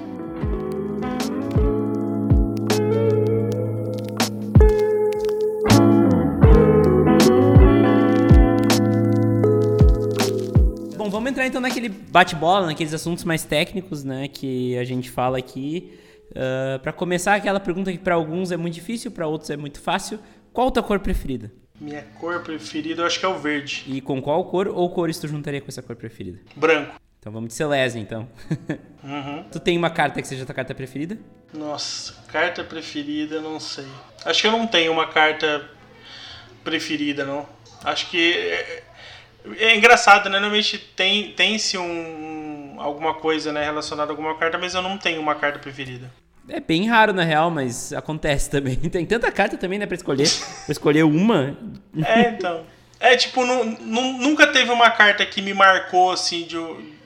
A: Entrar então naquele bate-bola, naqueles assuntos mais técnicos, né, que a gente fala aqui. Uh, ah, para começar, aquela pergunta que para alguns é muito difícil, para outros é muito fácil. Qual a tua cor preferida?
B: Minha cor preferida eu acho que é o verde.
A: E com qual cor ou cores tu juntaria com essa cor preferida?
B: Branco.
A: Então vamos de Celeste, então. [laughs] Uhum. tu tem uma carta que seja tua carta preferida?
B: Nossa, carta preferida, não sei. Acho que eu não tenho uma carta preferida, não. Acho que é, engraçado, né? Normalmente tem, tem-se um, alguma coisa né, relacionada a alguma carta, mas eu não tenho uma carta preferida.
A: É bem raro, na real, mas acontece [laughs] também. Tem tanta carta também, né, pra escolher. pra escolher uma.
B: É, então. É, tipo, nunca teve uma carta que me marcou, assim, de,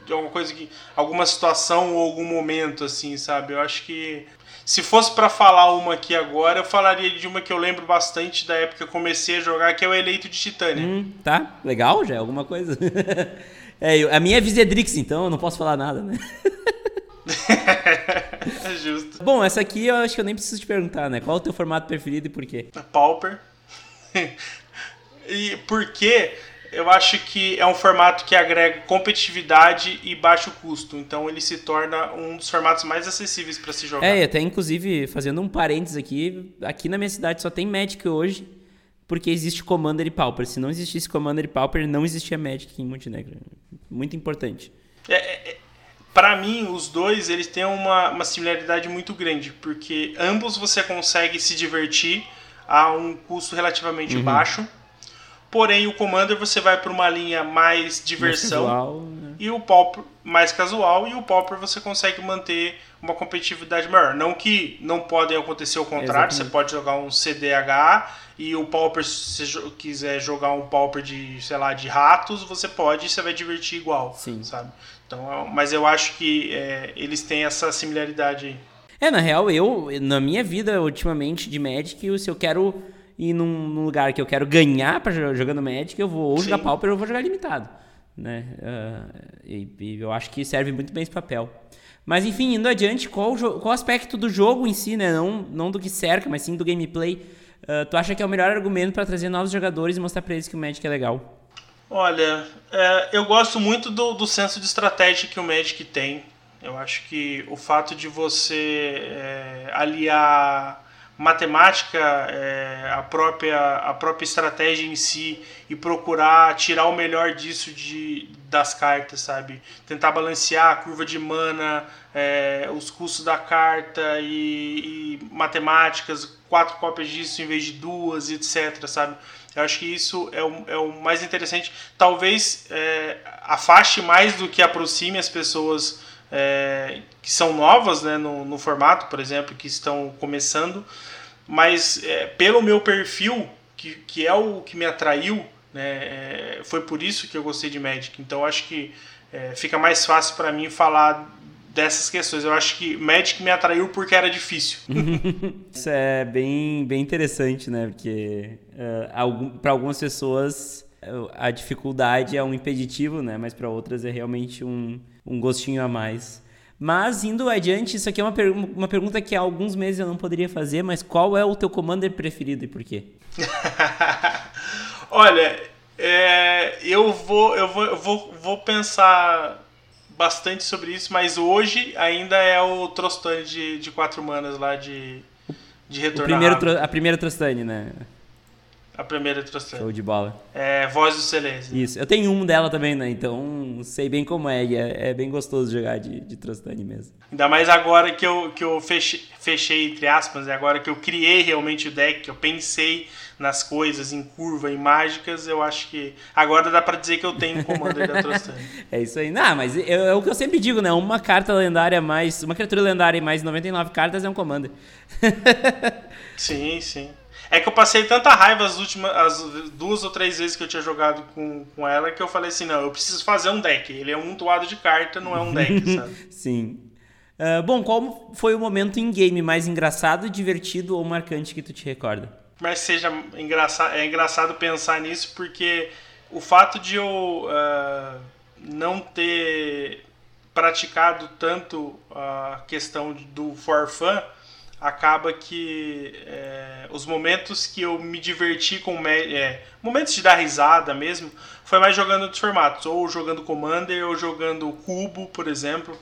B: de alguma coisa que. alguma situação ou algum momento, assim, sabe? Eu acho que se fosse para falar uma aqui agora, eu falaria de uma que eu lembro bastante da época que eu comecei a jogar, que é o Eleito de Titânia. Hum,
A: tá, legal, já é alguma coisa. [laughs] é, a minha é Visedrix, então eu não posso falar nada, né? [laughs]
B: justo.
A: Bom, essa aqui eu acho que eu nem preciso te perguntar, né? Qual é o teu formato preferido e por quê?
B: Pauper. [laughs] e por quê? Eu acho que é um formato que agrega competitividade e baixo custo. Então ele se torna um dos formatos mais acessíveis para se jogar.
A: É, e até inclusive, fazendo um parênteses aqui, aqui na minha cidade só tem Magic hoje, porque existe Commander e Pauper. Se não existisse Commander e Pauper, não existia Magic em Montenegro. Muito importante.
B: É, é, para mim, os dois eles têm uma, uma similaridade muito grande, porque ambos você consegue se divertir a um custo relativamente uhum. baixo Porém, o Commander você vai para uma linha mais diversão mais casual, né? e o Pauper mais casual e o Pauper você consegue manter uma competitividade maior. Não que não podem acontecer o contrário, Exatamente. você pode jogar um CDH e o Pauper, se você quiser jogar um Pauper de, sei lá, de ratos, você pode e você vai divertir igual, Sim. sabe? Então, é mas eu acho que é, eles têm essa similaridade aí.
A: É, na real, eu, na minha vida, ultimamente, de Magic, se eu quero e num, num lugar que eu quero ganhar para jogando Magic, eu vou ou jogar Pauper ou vou jogar limitado. Né? Uh, e, e, eu acho que serve muito bem esse papel. Mas enfim, indo adiante, qual, qual aspecto do jogo em si, né? não, não do que cerca, mas sim do gameplay, uh, tu acha que é o melhor argumento para trazer novos jogadores e mostrar para eles que o Magic é legal?
B: Olha, é, eu gosto muito do, do senso de estratégia que o Magic tem. Eu acho que o fato de você é, aliar matemática, é, a, própria, a própria estratégia em si e procurar tirar o melhor disso de, das cartas, sabe? Tentar balancear a curva de mana, é, os custos da carta e, e, matemáticas, quatro cópias disso em vez de duas, etc, sabe? Eu acho que isso é o, é o mais interessante. Talvez é, afaste mais do que aproxime as pessoas é, que são novas né, no, no formato, por exemplo, que estão começando, mas é, pelo meu perfil, que, que é o que me atraiu, né, é, foi por isso que eu gostei de Magic. Então acho que é, fica mais fácil para mim falar dessas questões. Eu acho que Magic me atraiu porque era difícil. [laughs]
A: isso é bem, bem interessante, né? Porque uh, algum, para algumas pessoas a dificuldade é um impeditivo, né? Mas para outras é realmente um, um gostinho a mais. Mas indo adiante, isso aqui é uma, per uma pergunta que há alguns meses eu não poderia fazer, mas qual é o teu commander preferido e por quê? [laughs]
B: Olha, é, eu, vou, eu, vou, eu vou, vou pensar bastante sobre isso, mas hoje ainda é o Trostane de, de quatro manas lá de, de retorno.
A: Primeiro, a primeira Trostane, né?
B: A primeira Trostane.
A: Show de bola.
B: É Voz do Silêncio.
A: Isso. Eu tenho um dela também, né? Então sei bem como é. E é, é bem gostoso jogar de, de Trostane mesmo.
B: Ainda mais agora que eu, que eu fechei, fechei, entre aspas, e agora que eu criei realmente o deck, que eu pensei nas coisas, em curva, em mágicas, eu acho que agora dá para dizer que eu tenho um Commander da Trostane. [laughs]
A: é isso aí. Não, mas é, é, o que eu sempre digo, né? Uma carta lendária mais. Uma criatura lendária e mais 99 cartas é um Commander. [laughs]
B: sim, sim. É que eu passei tanta raiva as últimas as duas ou três vezes que eu tinha jogado com, com ela que eu falei assim, não, eu preciso fazer um deck. Ele é um toado de carta, não é um deck, [laughs] sabe?
A: Sim. Uh, bom, qual foi o momento em game mais engraçado, divertido ou marcante que tu te recorda?
B: Mas seja engraçado, é engraçado pensar nisso porque o fato de eu uh, não ter praticado tanto a questão do for fun acaba que é, os momentos que eu me diverti com é, momentos de dar risada mesmo foi mais jogando outros formatos. Ou jogando Commander ou jogando Cubo por exemplo.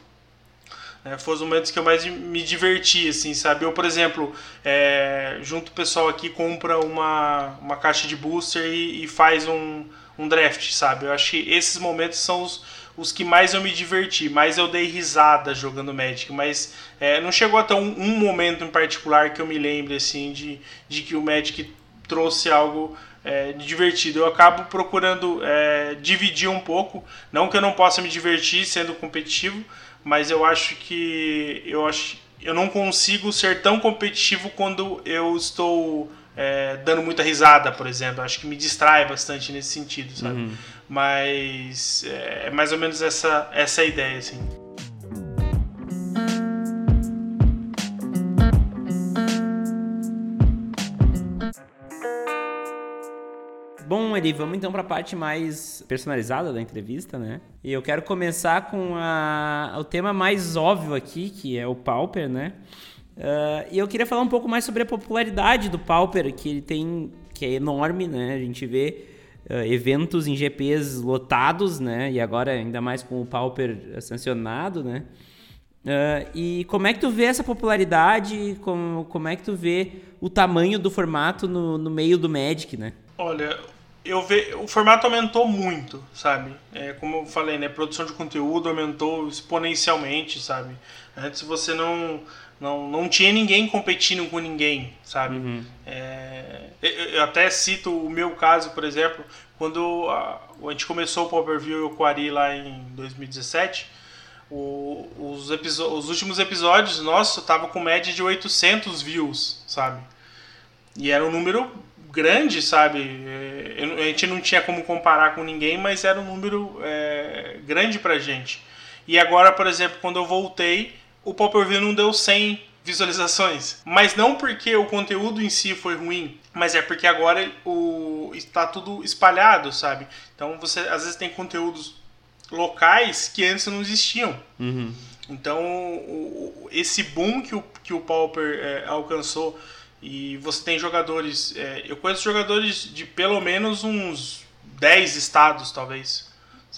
B: É, foram os momentos que eu mais me diverti assim sabe? Eu por exemplo é, junto o pessoal aqui compra uma, uma caixa de booster e, e faz um, um draft sabe? Eu acho que esses momentos são os os que mais eu me diverti, mais eu dei risada jogando Magic, mas é, não chegou até um, um, momento em particular que eu me lembre assim de, de que o Magic trouxe algo é, divertido. Eu acabo procurando é, dividir um pouco, não que eu não possa me divertir sendo competitivo, mas eu acho que eu acho eu não consigo ser tão competitivo quando eu estou é, dando muita risada, por exemplo. Acho que me distrai bastante nesse sentido, sabe? Uhum. Mas é, é mais ou menos essa, essa ideia, assim.
A: Bom, Eli, vamos então para a parte mais personalizada da entrevista, né? E eu quero começar com a, o tema mais óbvio aqui, que é o Pauper, né? Uh, e eu queria falar um pouco mais sobre a popularidade do Pauper, que ele tem, que é enorme, né? A gente vê uh, eventos em GPs lotados, né? E agora ainda mais com o Pauper sancionado, né? Uh, e como é que tu vê essa popularidade? Como, como é que tu vê o tamanho do formato no, no meio do Magic, né?
B: Olha, eu ve... o formato aumentou muito, sabe? É, como eu falei, né? Produção de conteúdo aumentou exponencialmente, sabe? Antes você não não, não tinha ninguém competindo com ninguém, sabe? Uhum. É, eu até cito o meu caso, por exemplo, quando a, a gente começou o Power View e o Quari lá em 2017, o, os, os últimos episódios, nossa, tava com média de 800 views, sabe? E era um número grande, sabe? É, a gente não tinha como comparar com ninguém, mas era um número é, grande pra gente. E agora, por exemplo, quando eu voltei, o Pop View não deu 100 visualizações. Mas não porque o conteúdo em si foi ruim, mas é porque agora o está tudo espalhado, sabe? Então você às vezes tem conteúdos locais que antes não existiam. Uhum. Então o, esse boom que o, que o Pauper é, alcançou e você tem jogadores, é, eu conheço jogadores de pelo menos uns 10 estados, talvez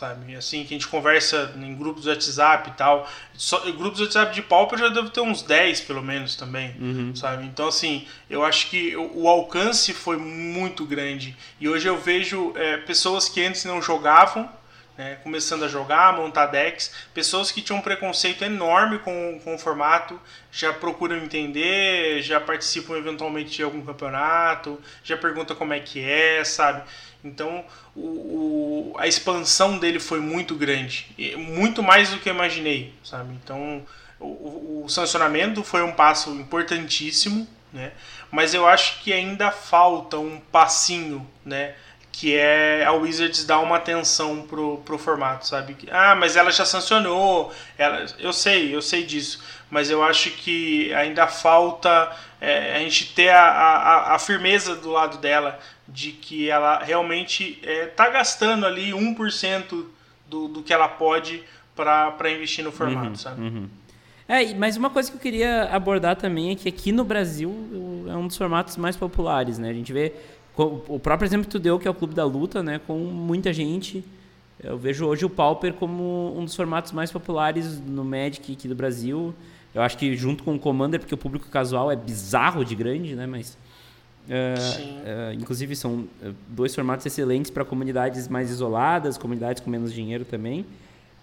B: sabe? Assim, que a gente conversa em grupos de WhatsApp e tal. Só, grupos de WhatsApp de Pauper já deve ter uns 10, pelo menos, também, uhum. sabe? Então, assim, eu acho que o, o, alcance foi muito grande. E hoje eu vejo é, pessoas que antes não jogavam, né, começando a jogar, montar decks, pessoas que tinham um preconceito enorme com, com o formato, já procuram entender, já participam eventualmente de algum campeonato, já perguntam como é que é, sabe? Então o, o, a expansão dele foi muito grande, muito mais do que eu imaginei, sabe? Então o, o sancionamento foi um passo importantíssimo, né? Mas eu acho que ainda falta um passinho, né? Que é a Wizards dar uma atenção pro, pro formato, sabe? Ah, mas ela já sancionou, ela, eu sei, eu sei disso, mas eu acho que ainda falta é, a gente ter a, a, a firmeza do lado dela de que ela realmente está é, gastando ali 1% do, do que ela pode para investir no formato, uhum, sabe? Uhum.
A: É, mas uma coisa que eu queria abordar também é que aqui no Brasil é um dos formatos mais populares, né? A gente vê o próprio exemplo que tu deu, que é o Clube da Luta, né? Com muita gente. Eu vejo hoje o Pauper como um dos formatos mais populares no Magic aqui do Brasil. Eu acho que junto com o Commander, porque o público casual é bizarro de grande, né? Mas Uh, uh, inclusive são eh, dois formatos excelentes para comunidades mais isoladas, comunidades com menos dinheiro também.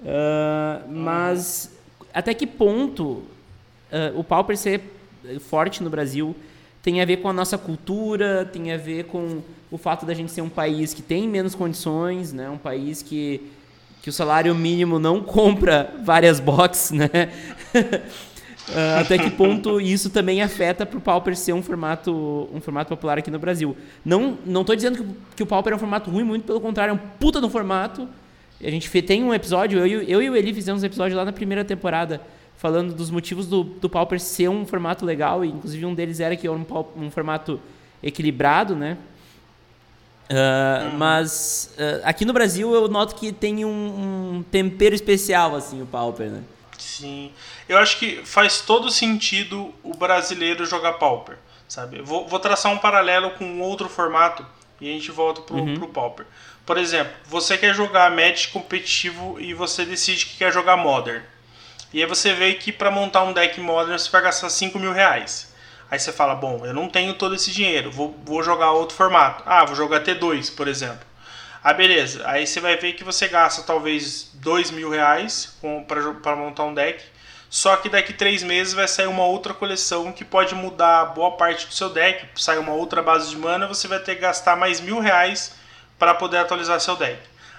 A: Uh, mas até que ponto o Pauper ser forte no Brasil tem a ver com a nossa cultura, tem a ver com o fato da gente ser um país que tem menos condições, né? um país que, que o salário mínimo não [laughs] compra várias boxes, né? Uh, [laughs] até que ponto isso também afeta para o Pauper ser um formato, um formato popular aqui no Brasil. Não não estou dizendo que, que, o Pauper é um formato ruim, muito pelo contrário, é um puta no formato. A gente tem um episódio, eu, eu e o Eli fizemos um episódio lá na primeira temporada, falando dos motivos do, do Pauper ser um formato legal, e inclusive um deles era que é um, um formato equilibrado, né? Uh, mas uh, aqui no Brasil eu noto que tem um, um tempero especial, assim, o Pauper, né?
B: Sim. Eu acho que faz todo sentido o brasileiro jogar Pauper, sabe? Vou, vou traçar um paralelo com outro formato e a gente volta pro, uhum. pro Pauper. Por exemplo, você quer jogar Match competitivo e você decide que quer jogar Modern. E aí você vê que para montar um deck Modern você vai gastar 5 mil reais. Aí você fala, bom, eu não tenho todo esse dinheiro, vou, vou jogar outro formato. Ah, vou jogar T2, por exemplo. Ah, beleza. Aí você vai ver que você gasta talvez dois mil reais para montar um deck. Só que daqui três meses vai sair uma outra coleção que pode mudar boa parte do seu deck. Sai uma outra base de mana, você vai ter que gastar mais mil reais para poder atualizar seu deck.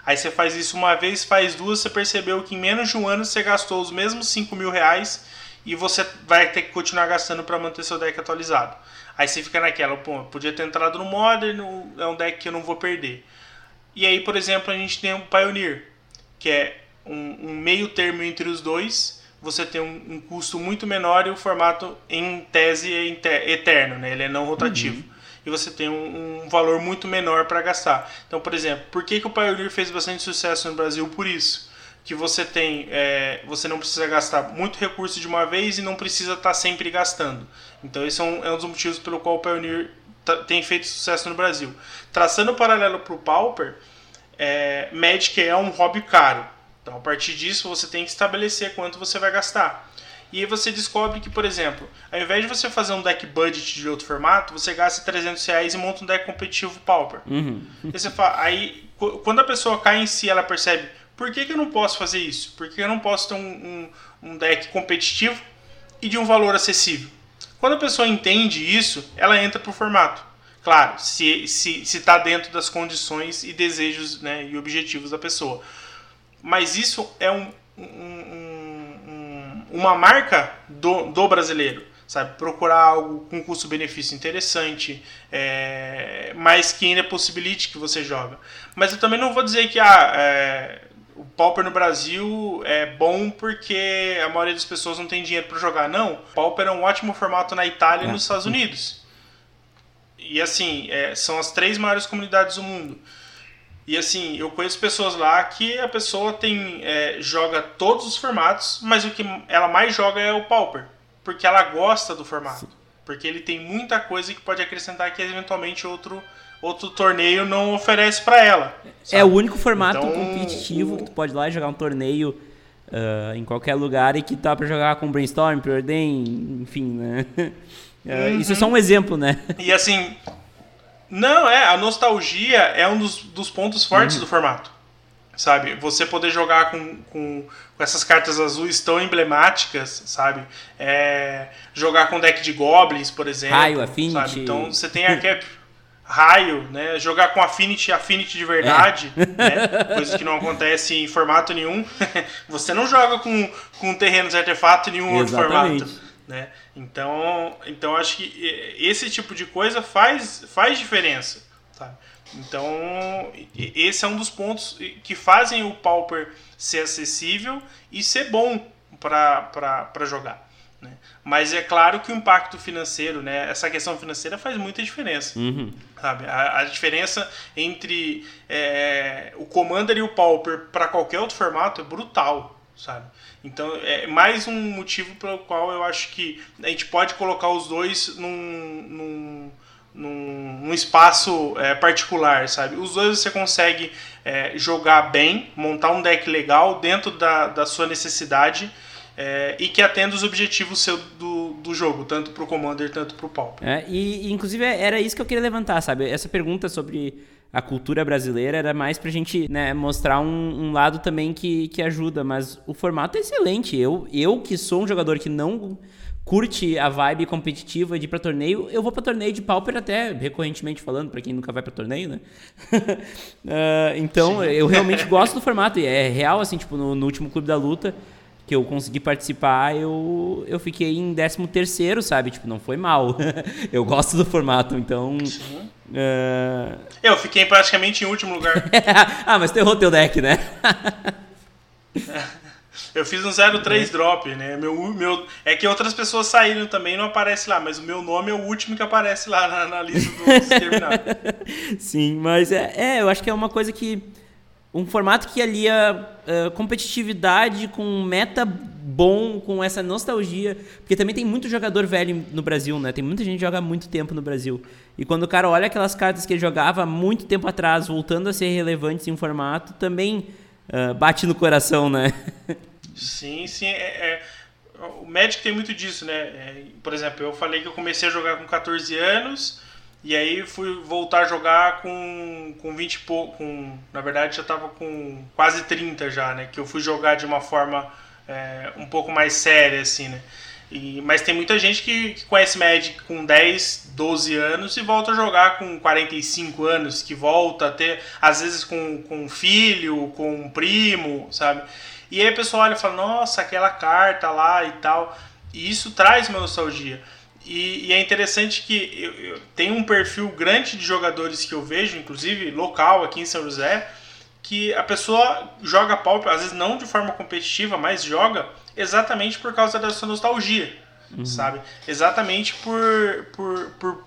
B: Aí você faz isso uma vez, faz duas, você percebeu que em menos de um ano você gastou os mesmos 5 mil reais e você vai ter que continuar gastando para manter seu deck atualizado. Aí você fica naquela, pô, podia ter entrado no Modern, é um deck que eu não vou perder. E aí, por exemplo, a gente tem o Pioneer, que é um, um meio termo entre os dois. Você tem um, um, custo muito menor e o formato, em tese, é eterno, né? ele é não rotativo. Uhum. E você tem um, um valor muito menor para gastar. Então, por exemplo, por que, que o Pioneer fez bastante sucesso no Brasil? Por isso que você tem, é, você não precisa gastar muito recurso de uma vez e não precisa estar tá sempre gastando. Então esse é um, é um dos motivos pelo qual o Pioneer tá, tem feito sucesso no Brasil. Traçando o paralelo para o Pauper, é, Magic é um hobby caro. Então a partir disso você tem que estabelecer quanto você vai gastar. E aí você descobre que, por exemplo, ao invés de você fazer um deck budget de outro formato, você gasta 300 reais e monta um deck competitivo Pauper.
A: Uhum. [laughs]
B: Aí, você fala, aí quando a pessoa cai em si, ela percebe por que, que eu não posso fazer isso? Por que eu não posso ter um, um, um deck competitivo e de um valor acessível? Quando a pessoa entende isso, ela entra pro formato. Claro, se está se, se tá dentro das condições e desejos né, e objetivos da pessoa. Mas isso é um, um, uma marca do, do brasileiro sabe? Procurar algo com custo-benefício interessante, é, mas que ainda possibilite que você joga. Mas eu também não vou dizer que ah, é, o Pauper no Brasil é bom porque a maioria das pessoas não tem dinheiro para jogar. Não, o Pauper é um ótimo formato na Itália e nos Estados Unidos. E assim, é, são as três maiores comunidades do mundo. E assim, eu conheço pessoas lá que a pessoa tem é, joga todos os formatos, mas o que ela mais joga é o Pauper, porque ela gosta do formato, porque ele tem muita coisa que pode acrescentar que eventualmente outro outro torneio não oferece para ela.
A: Sabe? É o único formato então, competitivo o... que tu pode ir lá jogar um torneio uh, em qualquer lugar e que tá para jogar com Brainstorm, Preordain, enfim, né? Uh, [laughs] uhum. Isso é só um exemplo, né?
B: E assim, não, é, a nostalgia é um dos, dos pontos fortes uhum. do formato. Sabe? Você poder jogar com, com, com, essas cartas azuis tão emblemáticas, sabe? É, jogar com deck de goblins, por exemplo.
A: Raio, Affinity.
B: Sabe? Então você tem arquétipo raio, né? Jogar com Affinity, Affinity de verdade, é. né? Coisa que não acontece em formato nenhum. [laughs] Você não joga com, com terrenos artefato em nenhum Exatamente. outro formato. Né? Então, então acho que esse tipo de coisa faz, faz diferença. Tá? Então, esse é um dos pontos que fazem o Pauper ser acessível e ser bom para jogar. Né? Mas é claro que o impacto financeiro, né, essa questão financeira faz muita diferença.
A: Uhum.
B: Sabe? A, a, diferença entre é, o Commander e o Pauper para qualquer outro formato é brutal. Sabe? Então é mais um motivo pelo qual eu acho que a gente pode colocar os dois num, num, num, num espaço é, particular, sabe? Os dois você consegue é, jogar bem, montar um deck legal dentro da, da sua necessidade é, e que atenda os objetivos seu do, do jogo, tanto para o Commander, tanto para o Pauper.
A: É, e, inclusive, era isso que eu queria levantar, sabe? Essa pergunta sobre a cultura brasileira era mais para a gente né, mostrar um, um, lado também que, que ajuda, mas o formato é excelente. Eu, eu que sou um jogador que não curte a vibe competitiva de ir pra torneio, eu vou pra torneio de pauper até, recorrentemente falando, para quem nunca vai pra torneio, né? uh, [laughs] então, Sim. eu realmente gosto do formato, e é real, assim, tipo, no, no último Clube da Luta, que eu consegui participar, eu, eu fiquei em 13 terceiro, sabe? Tipo, não foi mal. [laughs] eu gosto do formato, então... Uh...
B: Eu fiquei praticamente em último lugar. [laughs]
A: ah, mas tu errou teu deck, né? [laughs]
B: eu fiz um 0-3 é. drop, né? Meu, meu, é que outras pessoas saíram também não aparece lá, mas o meu nome é o último que aparece lá na, na lista dos [laughs] terminados.
A: Sim, mas é, é, eu acho que é uma coisa que um formato que alia uh, competitividade com meta bom, com essa nostalgia, porque também tem muito jogador velho no Brasil, né? Tem muita gente que joga muito tempo no Brasil. E quando o cara olha aquelas cartas que ele jogava muito tempo atrás, voltando a ser relevantes em formato, também uh, bate no coração, né?
B: Sim, sim. É, é, o Magic tem muito disso, né? É, por exemplo, eu falei que eu comecei a jogar com 14 anos e aí fui voltar a jogar com, com 20 e pouco, com, na verdade já estava com quase 30 já, né? Que eu fui jogar de uma forma é, um pouco mais séria, assim, né? E, mas tem muita gente que, que, conhece Magic com 10, 12 anos e volta a jogar com 45 anos, que volta a ter, às vezes com, com um filho, com um primo, sabe? E aí a pessoa olha e fala, nossa, aquela carta lá e tal. E isso traz uma nostalgia. E, e, é interessante que eu, eu, tem um perfil grande de jogadores que eu vejo, inclusive local aqui em São José, que a pessoa joga pauper, às vezes não de forma competitiva, mas joga exatamente por causa da sua nostalgia, uhum. sabe? Exatamente por, por, por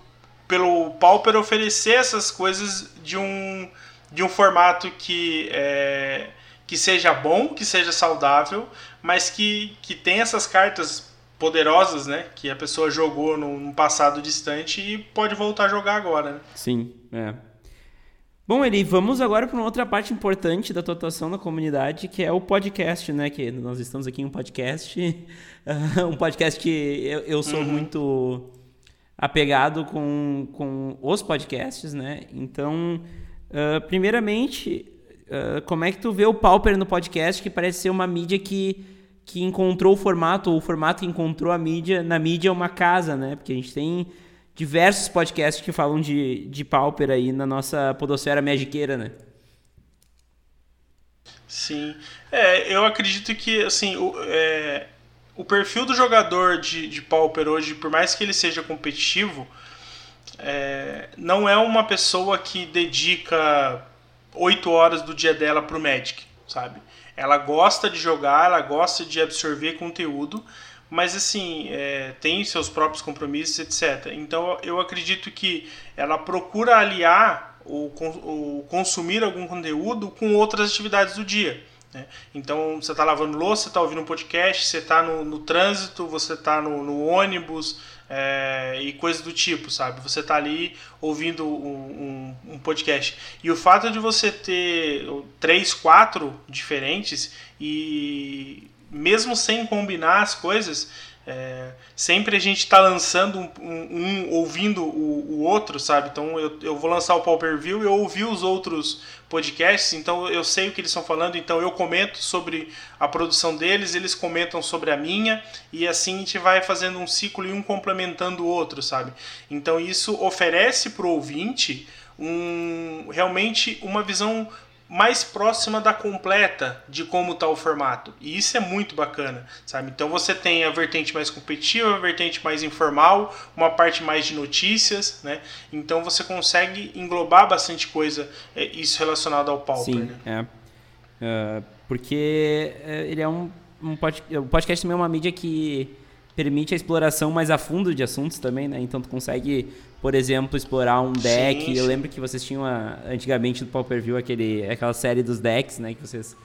B: pelo Pauper oferecer essas coisas de um, de um formato que, é, que seja bom, que seja saudável, mas que, que tem essas cartas poderosas, né? Que a pessoa jogou num passado distante e pode voltar a jogar agora, né?
A: Sim, é. Bom, Eli, vamos agora para uma outra parte importante da tua atuação na comunidade, que é o podcast, né? Que nós estamos aqui em um podcast, [laughs] um podcast que eu, eu sou uhum. muito apegado com, com os podcasts, né? Então, uh, primeiramente, uh, como é que tu vê o Pauper no podcast, que parece ser uma mídia que, que encontrou o formato, ou o formato que encontrou a mídia, na mídia é uma casa, né? Porque a gente tem diversos podcasts que falam de, de Pauper aí na nossa podosfera magiqueira, né?
B: Sim. É, eu acredito que, assim, o, é, o perfil do jogador de, de Pauper hoje, por mais que ele seja competitivo, é, não é uma pessoa que dedica oito horas do dia dela pro Magic, sabe? Ela gosta de jogar, ela gosta de absorver conteúdo, mas assim, é, tem seus próprios compromissos, etc. Então eu acredito que ela procura aliar o, o consumir algum conteúdo com outras atividades do dia. Né? Então, você está lavando louça, você está ouvindo um podcast, você está no, no, trânsito, você está no, no, ônibus é, e coisas do tipo, sabe? Você está ali ouvindo um, um, um, podcast. E o fato de você ter três, quatro diferentes e mesmo sem combinar as coisas, é, sempre a gente está lançando um, um, um ouvindo o, o, outro, sabe? Então eu, eu vou lançar o Pauper View eu ouvi os outros podcasts, então eu sei o que eles estão falando, então eu comento sobre a produção deles, eles comentam sobre a minha, e assim a gente vai fazendo um ciclo e um complementando o outro, sabe? Então isso oferece para o ouvinte um, realmente uma visão mais próxima da completa de como está o formato. E isso é muito bacana, sabe? Então você tem a vertente mais competitiva, a vertente mais informal, uma parte mais de notícias, né? Então você consegue englobar bastante coisa, é, isso relacionado ao Pauper,
A: Sim, né? é. Uh, porque é, ele é um, um podcast, o podcast também é uma mídia que permite a exploração mais a fundo de assuntos também, né? Então tu consegue por exemplo, explorar um deck. Sim, sim. Eu lembro que vocês tinham a, antigamente no Pauper View aquele, aquela série dos decks, né? Que vocês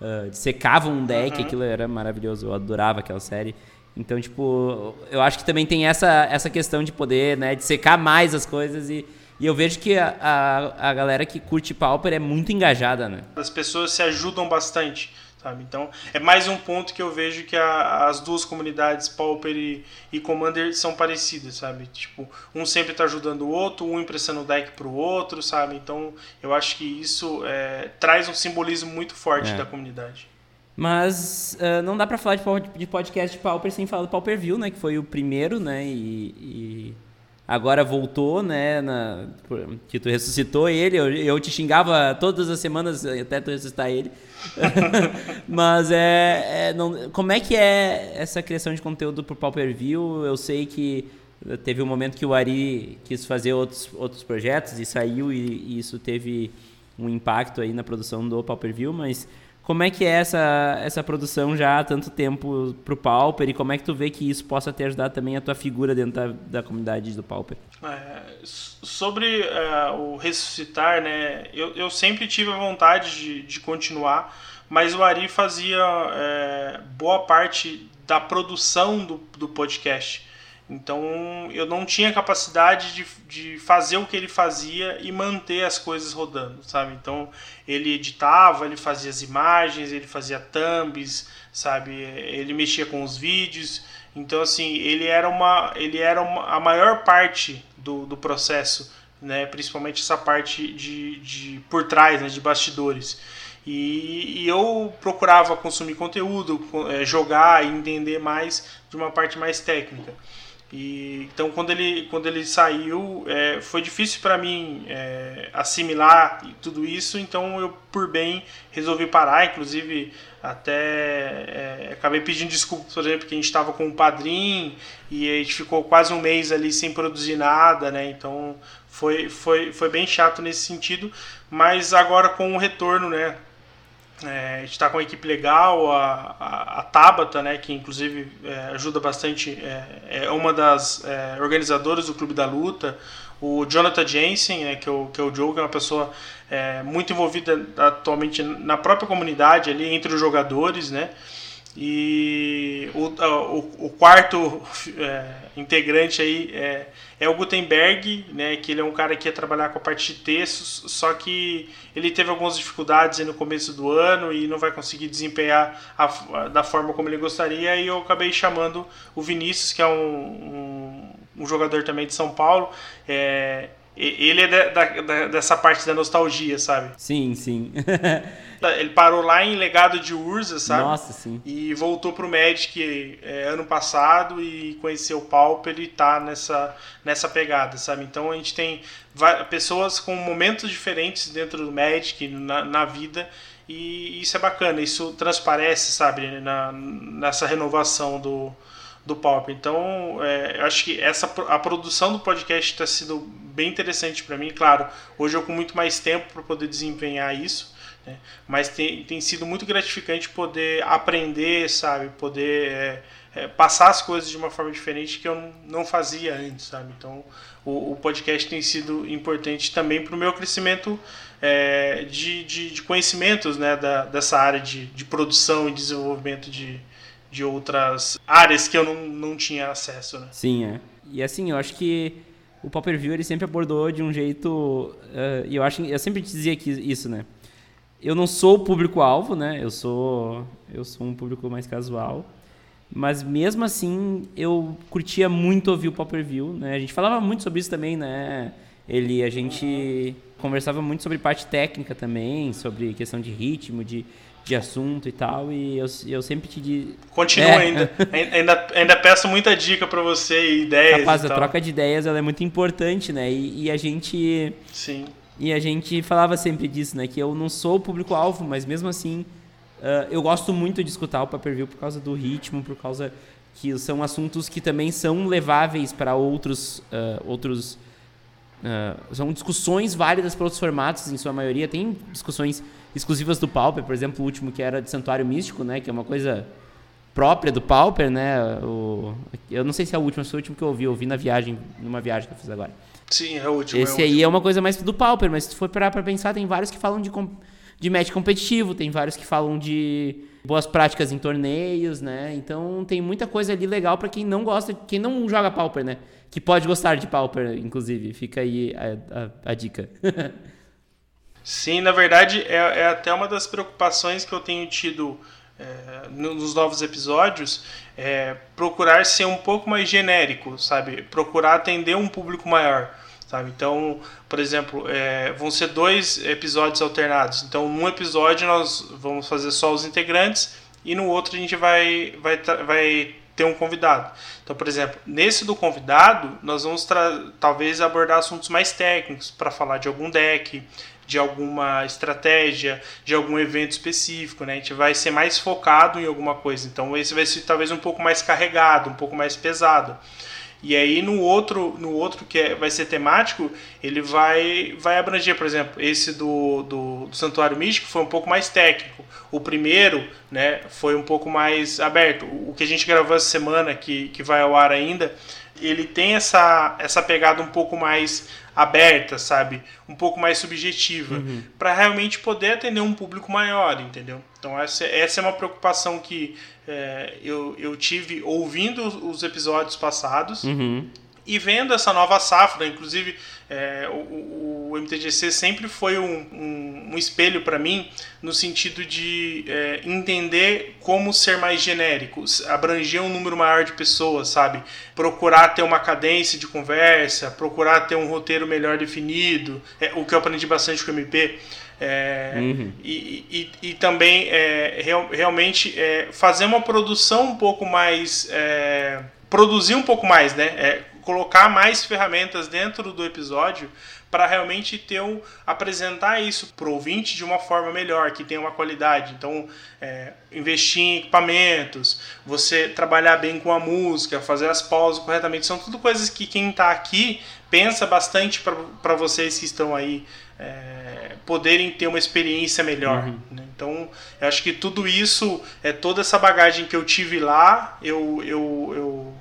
A: uh, secavam um deck, uhum. aquilo era maravilhoso. Eu adorava aquela série. Então, tipo, eu acho que também tem essa, essa questão de poder, né? De secar mais as coisas e. E eu vejo que a, a, a galera que curte Pauper é muito engajada, né?
B: As pessoas se ajudam bastante sabe? Então é mais um ponto que eu vejo que a, as duas comunidades Pauper e, e, Commander são parecidas, sabe? Tipo, um sempre está ajudando o outro, um emprestando o deck para o outro, sabe? Então eu acho que isso é, traz um simbolismo muito forte é. da comunidade.
A: Mas uh, não dá para falar de podcast de Pauper sem falar do Pauper View, né? Que foi o primeiro, né? e... e agora voltou, né? Na, que tu ressuscitou ele. Eu, eu, te xingava todas as semanas até tu ressuscitar ele. [laughs] Mas é, é não, como é que é essa criação de conteúdo pro Pauper View? Eu sei que teve um momento que o Ari quis fazer outros, outros projetos e saiu e, e isso teve um impacto aí na produção do Pauper View, mas como é que é essa, essa produção já há tanto tempo para o Pauper e como é que tu vê que isso possa ter ajudado também a tua figura dentro da, da comunidade do Pauper?
B: É, sobre é, o ressuscitar, né, eu, eu sempre tive a vontade de, de continuar, mas o Ari fazia é, boa parte da produção do, do podcast. Então eu não tinha capacidade de, de fazer o que ele fazia e manter as coisas rodando, sabe? Então ele editava, ele fazia as imagens, ele fazia thumbs, sabe? Ele mexia com os vídeos. Então assim, ele era uma, ele era uma, a maior parte do, do processo, né? Principalmente essa parte de, de por trás, né? de bastidores. E, e, eu procurava consumir conteúdo, é, jogar e entender mais de uma parte mais técnica. E, então, quando ele, quando ele saiu, é, foi difícil para mim é, assimilar tudo isso. Então, eu, por bem, resolvi parar. Inclusive, até é, acabei pedindo desculpas, por exemplo, que a gente estava com o padrinho e a gente ficou quase um mês ali sem produzir nada, né? Então, foi, foi, foi bem chato nesse sentido. Mas agora, com o retorno, né? É, a gente está com uma equipe legal, a, a, a Tabata, né, que inclusive é, ajuda bastante, é, é uma das é, organizadoras do Clube da Luta. O Jonathan Jensen, né, que, é o, que é o Joe, que é uma pessoa é, muito envolvida atualmente na própria comunidade, ali entre os jogadores, né? E o, o, o quarto é, integrante aí é, o Gutenberg, né, que ele é um cara que ia trabalhar com a parte de textos, só que ele teve algumas dificuldades no começo do ano e não vai conseguir desempenhar a, da forma como ele gostaria, e eu acabei chamando o Vinícius, que é um, um, um jogador também de São Paulo. É, ele é da, da, dessa parte da nostalgia, sabe?
A: Sim, sim. [laughs]
B: Ele parou lá em Legado de Urza, sabe?
A: Nossa, sim.
B: E voltou pro Magic é, ano passado e conheceu o Pauper e tá nessa, nessa pegada, sabe? Então a gente tem pessoas com momentos diferentes dentro do Magic, na, na vida, e isso é bacana, isso transparece, sabe, na, nessa renovação do, do Pauper. Então, é, eu acho que essa, a produção do podcast está sendo bem interessante para mim. Claro, hoje eu com muito mais tempo para poder desempenhar isso, né? Mas tem, tem sido muito gratificante poder aprender, sabe? Poder é, é, passar as coisas de uma forma diferente que eu não fazia antes, sabe? Então o, o podcast tem sido importante também para o meu crescimento é, de, de, de, conhecimentos né? da, dessa área de, de produção e desenvolvimento de, de outras áreas que eu não, não tinha acesso. Né?
A: Sim, é. E assim, eu acho que o Popper View ele sempre abordou de um jeito. Uh, e eu acho eu sempre dizia que isso, né? Eu não sou o público-alvo, né? Eu sou, eu sou um público mais casual. Mas mesmo assim, eu curtia muito ouvir o Popper View, né? A gente falava muito sobre isso também, né? Ele, a gente conversava muito sobre parte técnica também, sobre questão de ritmo, de, de assunto e tal, e eu, eu sempre te digo...
B: Continua é. ainda. [laughs] ainda. Ainda peço muita dica para você e ideias
A: Rapaz,
B: e
A: a
B: tal.
A: troca de ideias ela é muito importante, né? E, e a gente...
B: Sim
A: e a gente falava sempre disso, né? Que eu não sou o público-alvo, mas mesmo assim uh, eu gosto muito de escutar o pay-per-view por causa do ritmo, por causa que são assuntos que também são leváveis para outros uh, outros uh, são discussões válidas para outros formatos em sua maioria tem discussões exclusivas do Pauper por exemplo o último que era de Santuário Místico né que é uma coisa própria do Pauper né o, eu não sei se é o último se é o último que eu ouvi eu ouvi na viagem numa viagem que eu fiz agora
B: Sim, é o último.
A: Esse
B: é o
A: aí
B: último.
A: é uma coisa mais do Pauper, mas se tu for parar pra pensar, tem vários que falam de, de match competitivo, tem vários que falam de boas práticas em torneios, né? Então tem muita coisa ali legal para quem não gosta, quem não joga Pauper, né? Que pode gostar de Pauper, inclusive. Fica aí a, a, a dica. [laughs]
B: Sim, na verdade, é, é, até uma das preocupações que eu tenho tido é, nos novos episódios, é procurar ser um pouco mais genérico, sabe? Procurar atender um público maior. Sabe? Então, por exemplo, é, vão ser dois episódios alternados. Então, num episódio nós vamos fazer só os integrantes e no outro a gente vai, vai, vai ter um convidado. Então, por exemplo, nesse do convidado, nós vamos talvez abordar assuntos mais técnicos para falar de algum deck, de alguma estratégia, de algum evento específico, né? A gente vai ser mais focado em alguma coisa. Então, esse vai ser talvez um pouco mais carregado, um pouco mais pesado. E aí no outro, no outro que é, vai ser temático, ele vai, vai abranger, por exemplo, esse do, do, do, Santuário Místico foi um pouco mais técnico. O primeiro né, foi um pouco mais aberto. O que a gente gravou essa semana, que, que vai ao ar ainda, ele tem essa, essa pegada um pouco mais aberta, sabe? Um pouco mais subjetiva, uhum. para realmente poder atender um público maior, entendeu? Então essa, essa é uma preocupação que é, eu, eu tive ouvindo os episódios passados
A: uhum.
B: e vendo essa nova safra, inclusive é, o, o, MTGC sempre foi um, um, um espelho para mim no sentido de é, entender como ser mais genérico, abranger um número maior de pessoas, sabe? Procurar ter uma cadência de conversa, procurar ter um roteiro melhor definido, é, o que eu aprendi bastante com o MP. É,
A: uhum.
B: e, e, e, também é, real, realmente é, fazer uma produção um pouco mais. É, produzir um pouco mais, né? É, colocar mais ferramentas dentro do episódio para realmente ter um, apresentar isso para o ouvinte de uma forma melhor, que tenha uma qualidade. Então, é, investir em equipamentos, você trabalhar bem com a música, fazer as pausas corretamente, são tudo coisas que quem está aqui pensa bastante para vocês que estão aí é, poderem ter uma experiência melhor. Uhum. Né? Então, eu acho que tudo isso, é toda essa bagagem que eu tive lá, eu, eu, eu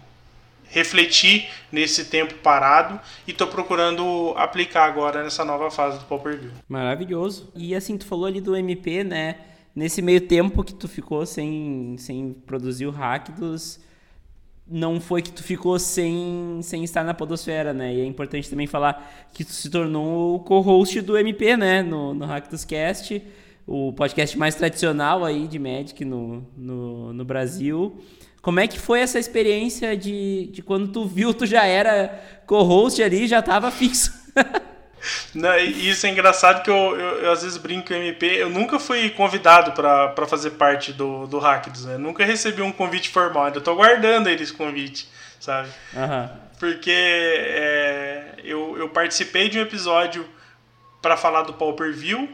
B: refleti nesse tempo parado e estou procurando aplicar agora nessa nova fase do Pauper View.
A: Maravilhoso. E assim, tu falou ali do MP, né? Nesse meio tempo que tu ficou sem, sem produzir o hack dos não foi que tu ficou sem, sem estar na podosfera, né? E é importante também falar que tu se tornou o co-host do MP, né? No, no Cast, o podcast mais tradicional aí de Magic no, no, no Brasil. Como é que foi essa experiência de, de quando tu viu, tu já era co-host ali, já tava fixo? [laughs]
B: Não, isso é engraçado que eu, eu, eu, às vezes brinco com o MP. Eu nunca fui convidado para fazer parte do, do Hackdos, né? Nunca recebi um convite formal. Ainda tô guardando eles convite, sabe?
A: Uhum.
B: Porque é, eu, eu participei de um episódio para falar do Pauper View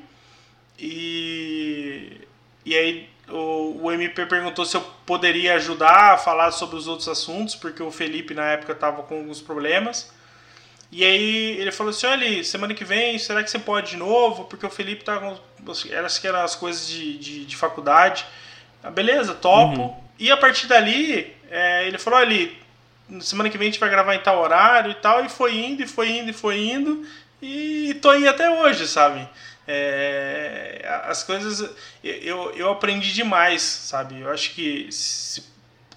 B: e, e aí o, o MP perguntou se eu poderia ajudar a falar sobre os outros assuntos, porque o Felipe na época estava com alguns problemas. E aí ele falou assim: olha, semana que vem, será que você pode de novo? Porque o Felipe tá com. Elas que eram as coisas de, de, de faculdade. Ah, beleza, topo. Uhum. E a partir dali, é, ele falou: olha, semana que vem a gente vai gravar em tal horário e tal. E foi indo, e foi indo, e foi indo. E tô aí até hoje, sabe? É, as coisas. Eu, eu aprendi demais, sabe? Eu acho que se,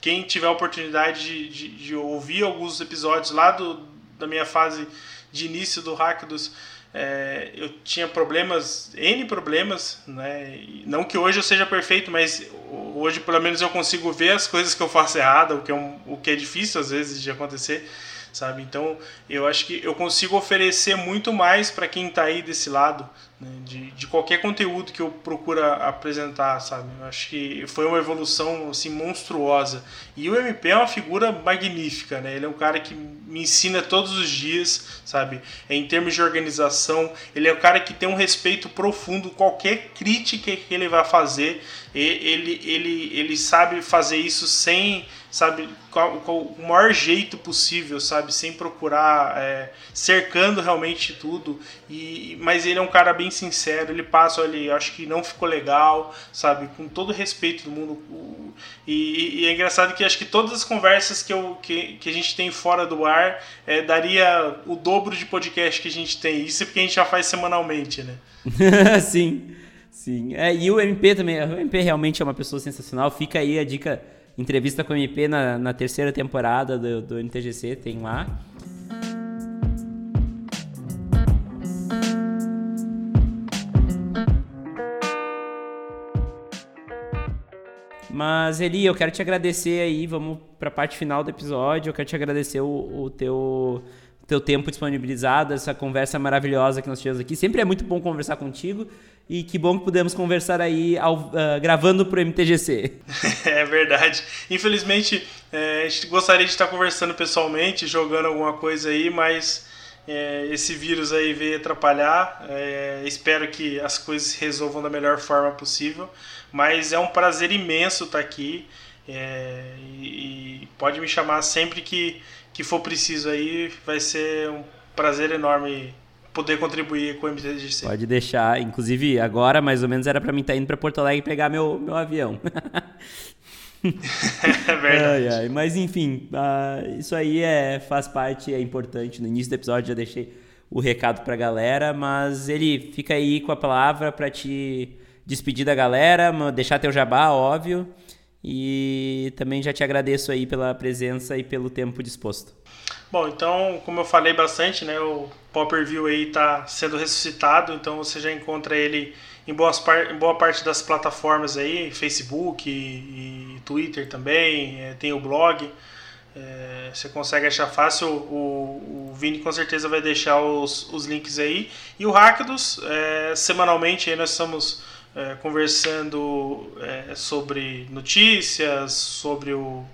B: quem tiver a oportunidade de, de, de ouvir alguns episódios lá do da minha fase de início do hack dos é, eu tinha problemas, N problemas, né? Não que hoje eu seja perfeito, mas hoje pelo menos eu consigo ver as coisas que eu faço errado, o que é, um, o que é difícil às vezes de acontecer, sabe? Então eu acho que eu consigo oferecer muito mais para quem está aí desse lado, né, de, de qualquer conteúdo que eu procuro apresentar, sabe? Eu acho que foi uma evolução assim monstruosa. E o MP é uma figura magnífica, né? Ele é um cara que me ensina todos os dias, sabe? Em termos de organização, ele é um cara que tem um respeito profundo qualquer crítica que ele vai fazer, ele ele ele sabe fazer isso sem sabe, com, o maior jeito possível, sabe, sem procurar, é, cercando realmente tudo. E, mas ele é um cara bem sincero, ele passa, olha, acho que não ficou legal, sabe, com todo o respeito do mundo. E, e, é engraçado que acho que todas as conversas que, eu, que, que a gente tem fora do ar é, daria o dobro de podcast que a gente tem. Isso é porque a gente já faz semanalmente, né? [laughs]
A: sim. Sim, é, e o MP também, o MP realmente é uma pessoa sensacional. Fica aí a dica entrevista com o MP na, na terceira temporada do, do NTGC, tem lá. Mas Eli, eu quero te agradecer aí, vamos para a parte final do episódio. Eu quero te agradecer o, o teu teu tempo disponibilizado, essa conversa maravilhosa que nós tivemos aqui. Sempre é muito bom conversar contigo e que bom que pudemos conversar aí ao, uh, gravando para o MTGC. [laughs]
B: É verdade. Infelizmente, é, a gente gostaria de estar conversando pessoalmente, jogando alguma coisa aí, mas é, esse vírus aí veio atrapalhar. É, espero que as coisas se resolvam da melhor forma possível. Mas é um prazer imenso estar aqui é, e, e pode me chamar sempre que que for preciso aí, vai ser um prazer enorme poder contribuir com o MTGC.
A: Pode deixar. Inclusive, agora, mais ou menos, era para mim estar tá indo para Porto Alegre pegar meu, meu avião. [laughs] [laughs]
B: é verdade.
A: Ai, ai. Mas, enfim, uh, isso aí é, faz parte, é importante. No início do episódio já deixei o recado para a galera, mas ele fica aí com a palavra para te despedir da galera, deixar teu jabá, óbvio. E também já te agradeço aí pela presença e pelo tempo disposto.
B: Bom, então, como eu falei bastante, né, o Popper View aí está sendo ressuscitado, então você já encontra ele em, boas par em boa parte das plataformas aí, Facebook e, e Twitter também, é, tem o blog, é, você consegue achar fácil, o, o Vini com certeza vai deixar os, os links aí. E o Hackdos, é, semanalmente aí nós estamos é, conversando é, sobre notícias, sobre o,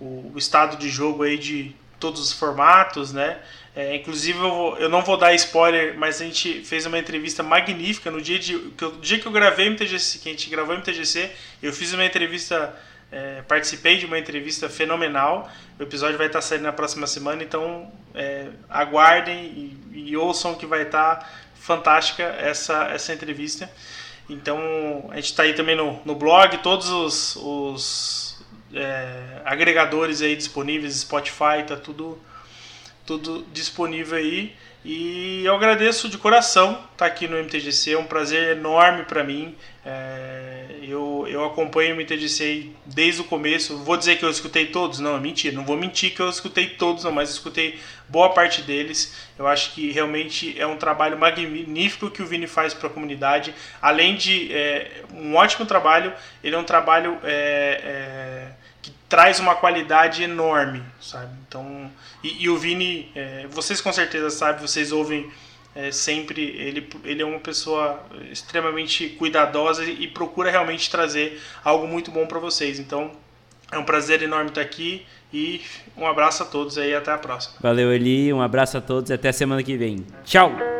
B: o, estado de jogo aí de todos os formatos, né? É, inclusive eu, eu, não vou dar spoiler, mas a gente fez uma entrevista magnífica no dia, de, que eu, dia que eu gravei MTGC, que a gente gravou MTGC, eu fiz uma entrevista, é, participei de uma entrevista fenomenal. O episódio vai estar saindo na próxima semana, então é, aguardem e, e, ouçam que vai estar fantástica essa, essa entrevista. Então a gente está aí também no, no blog, todos os, os é, agregadores aí disponíveis, Spotify, tá tudo tudo disponível aí. E eu agradeço de coração estar tá aqui no MTGC, é um prazer enorme para mim. É, eu, eu acompanho o MTGC desde o começo. Vou dizer que eu escutei todos? Não, é mentira. Não vou mentir que eu escutei todos, não, mas escutei boa parte deles. Eu acho que realmente é um trabalho magnífico que o Vini faz para a comunidade. Além de é, um ótimo trabalho, ele é um trabalho é, é traz uma qualidade enorme, sabe? Então, e, e o Vini, é, vocês com certeza sabem, vocês ouvem é, sempre, ele, ele é uma pessoa extremamente cuidadosa e procura realmente trazer algo muito bom para vocês. Então, é um prazer enorme estar aqui e um abraço a todos aí até a próxima.
A: Valeu, Eli, um abraço a todos e até a semana que vem. Tchau!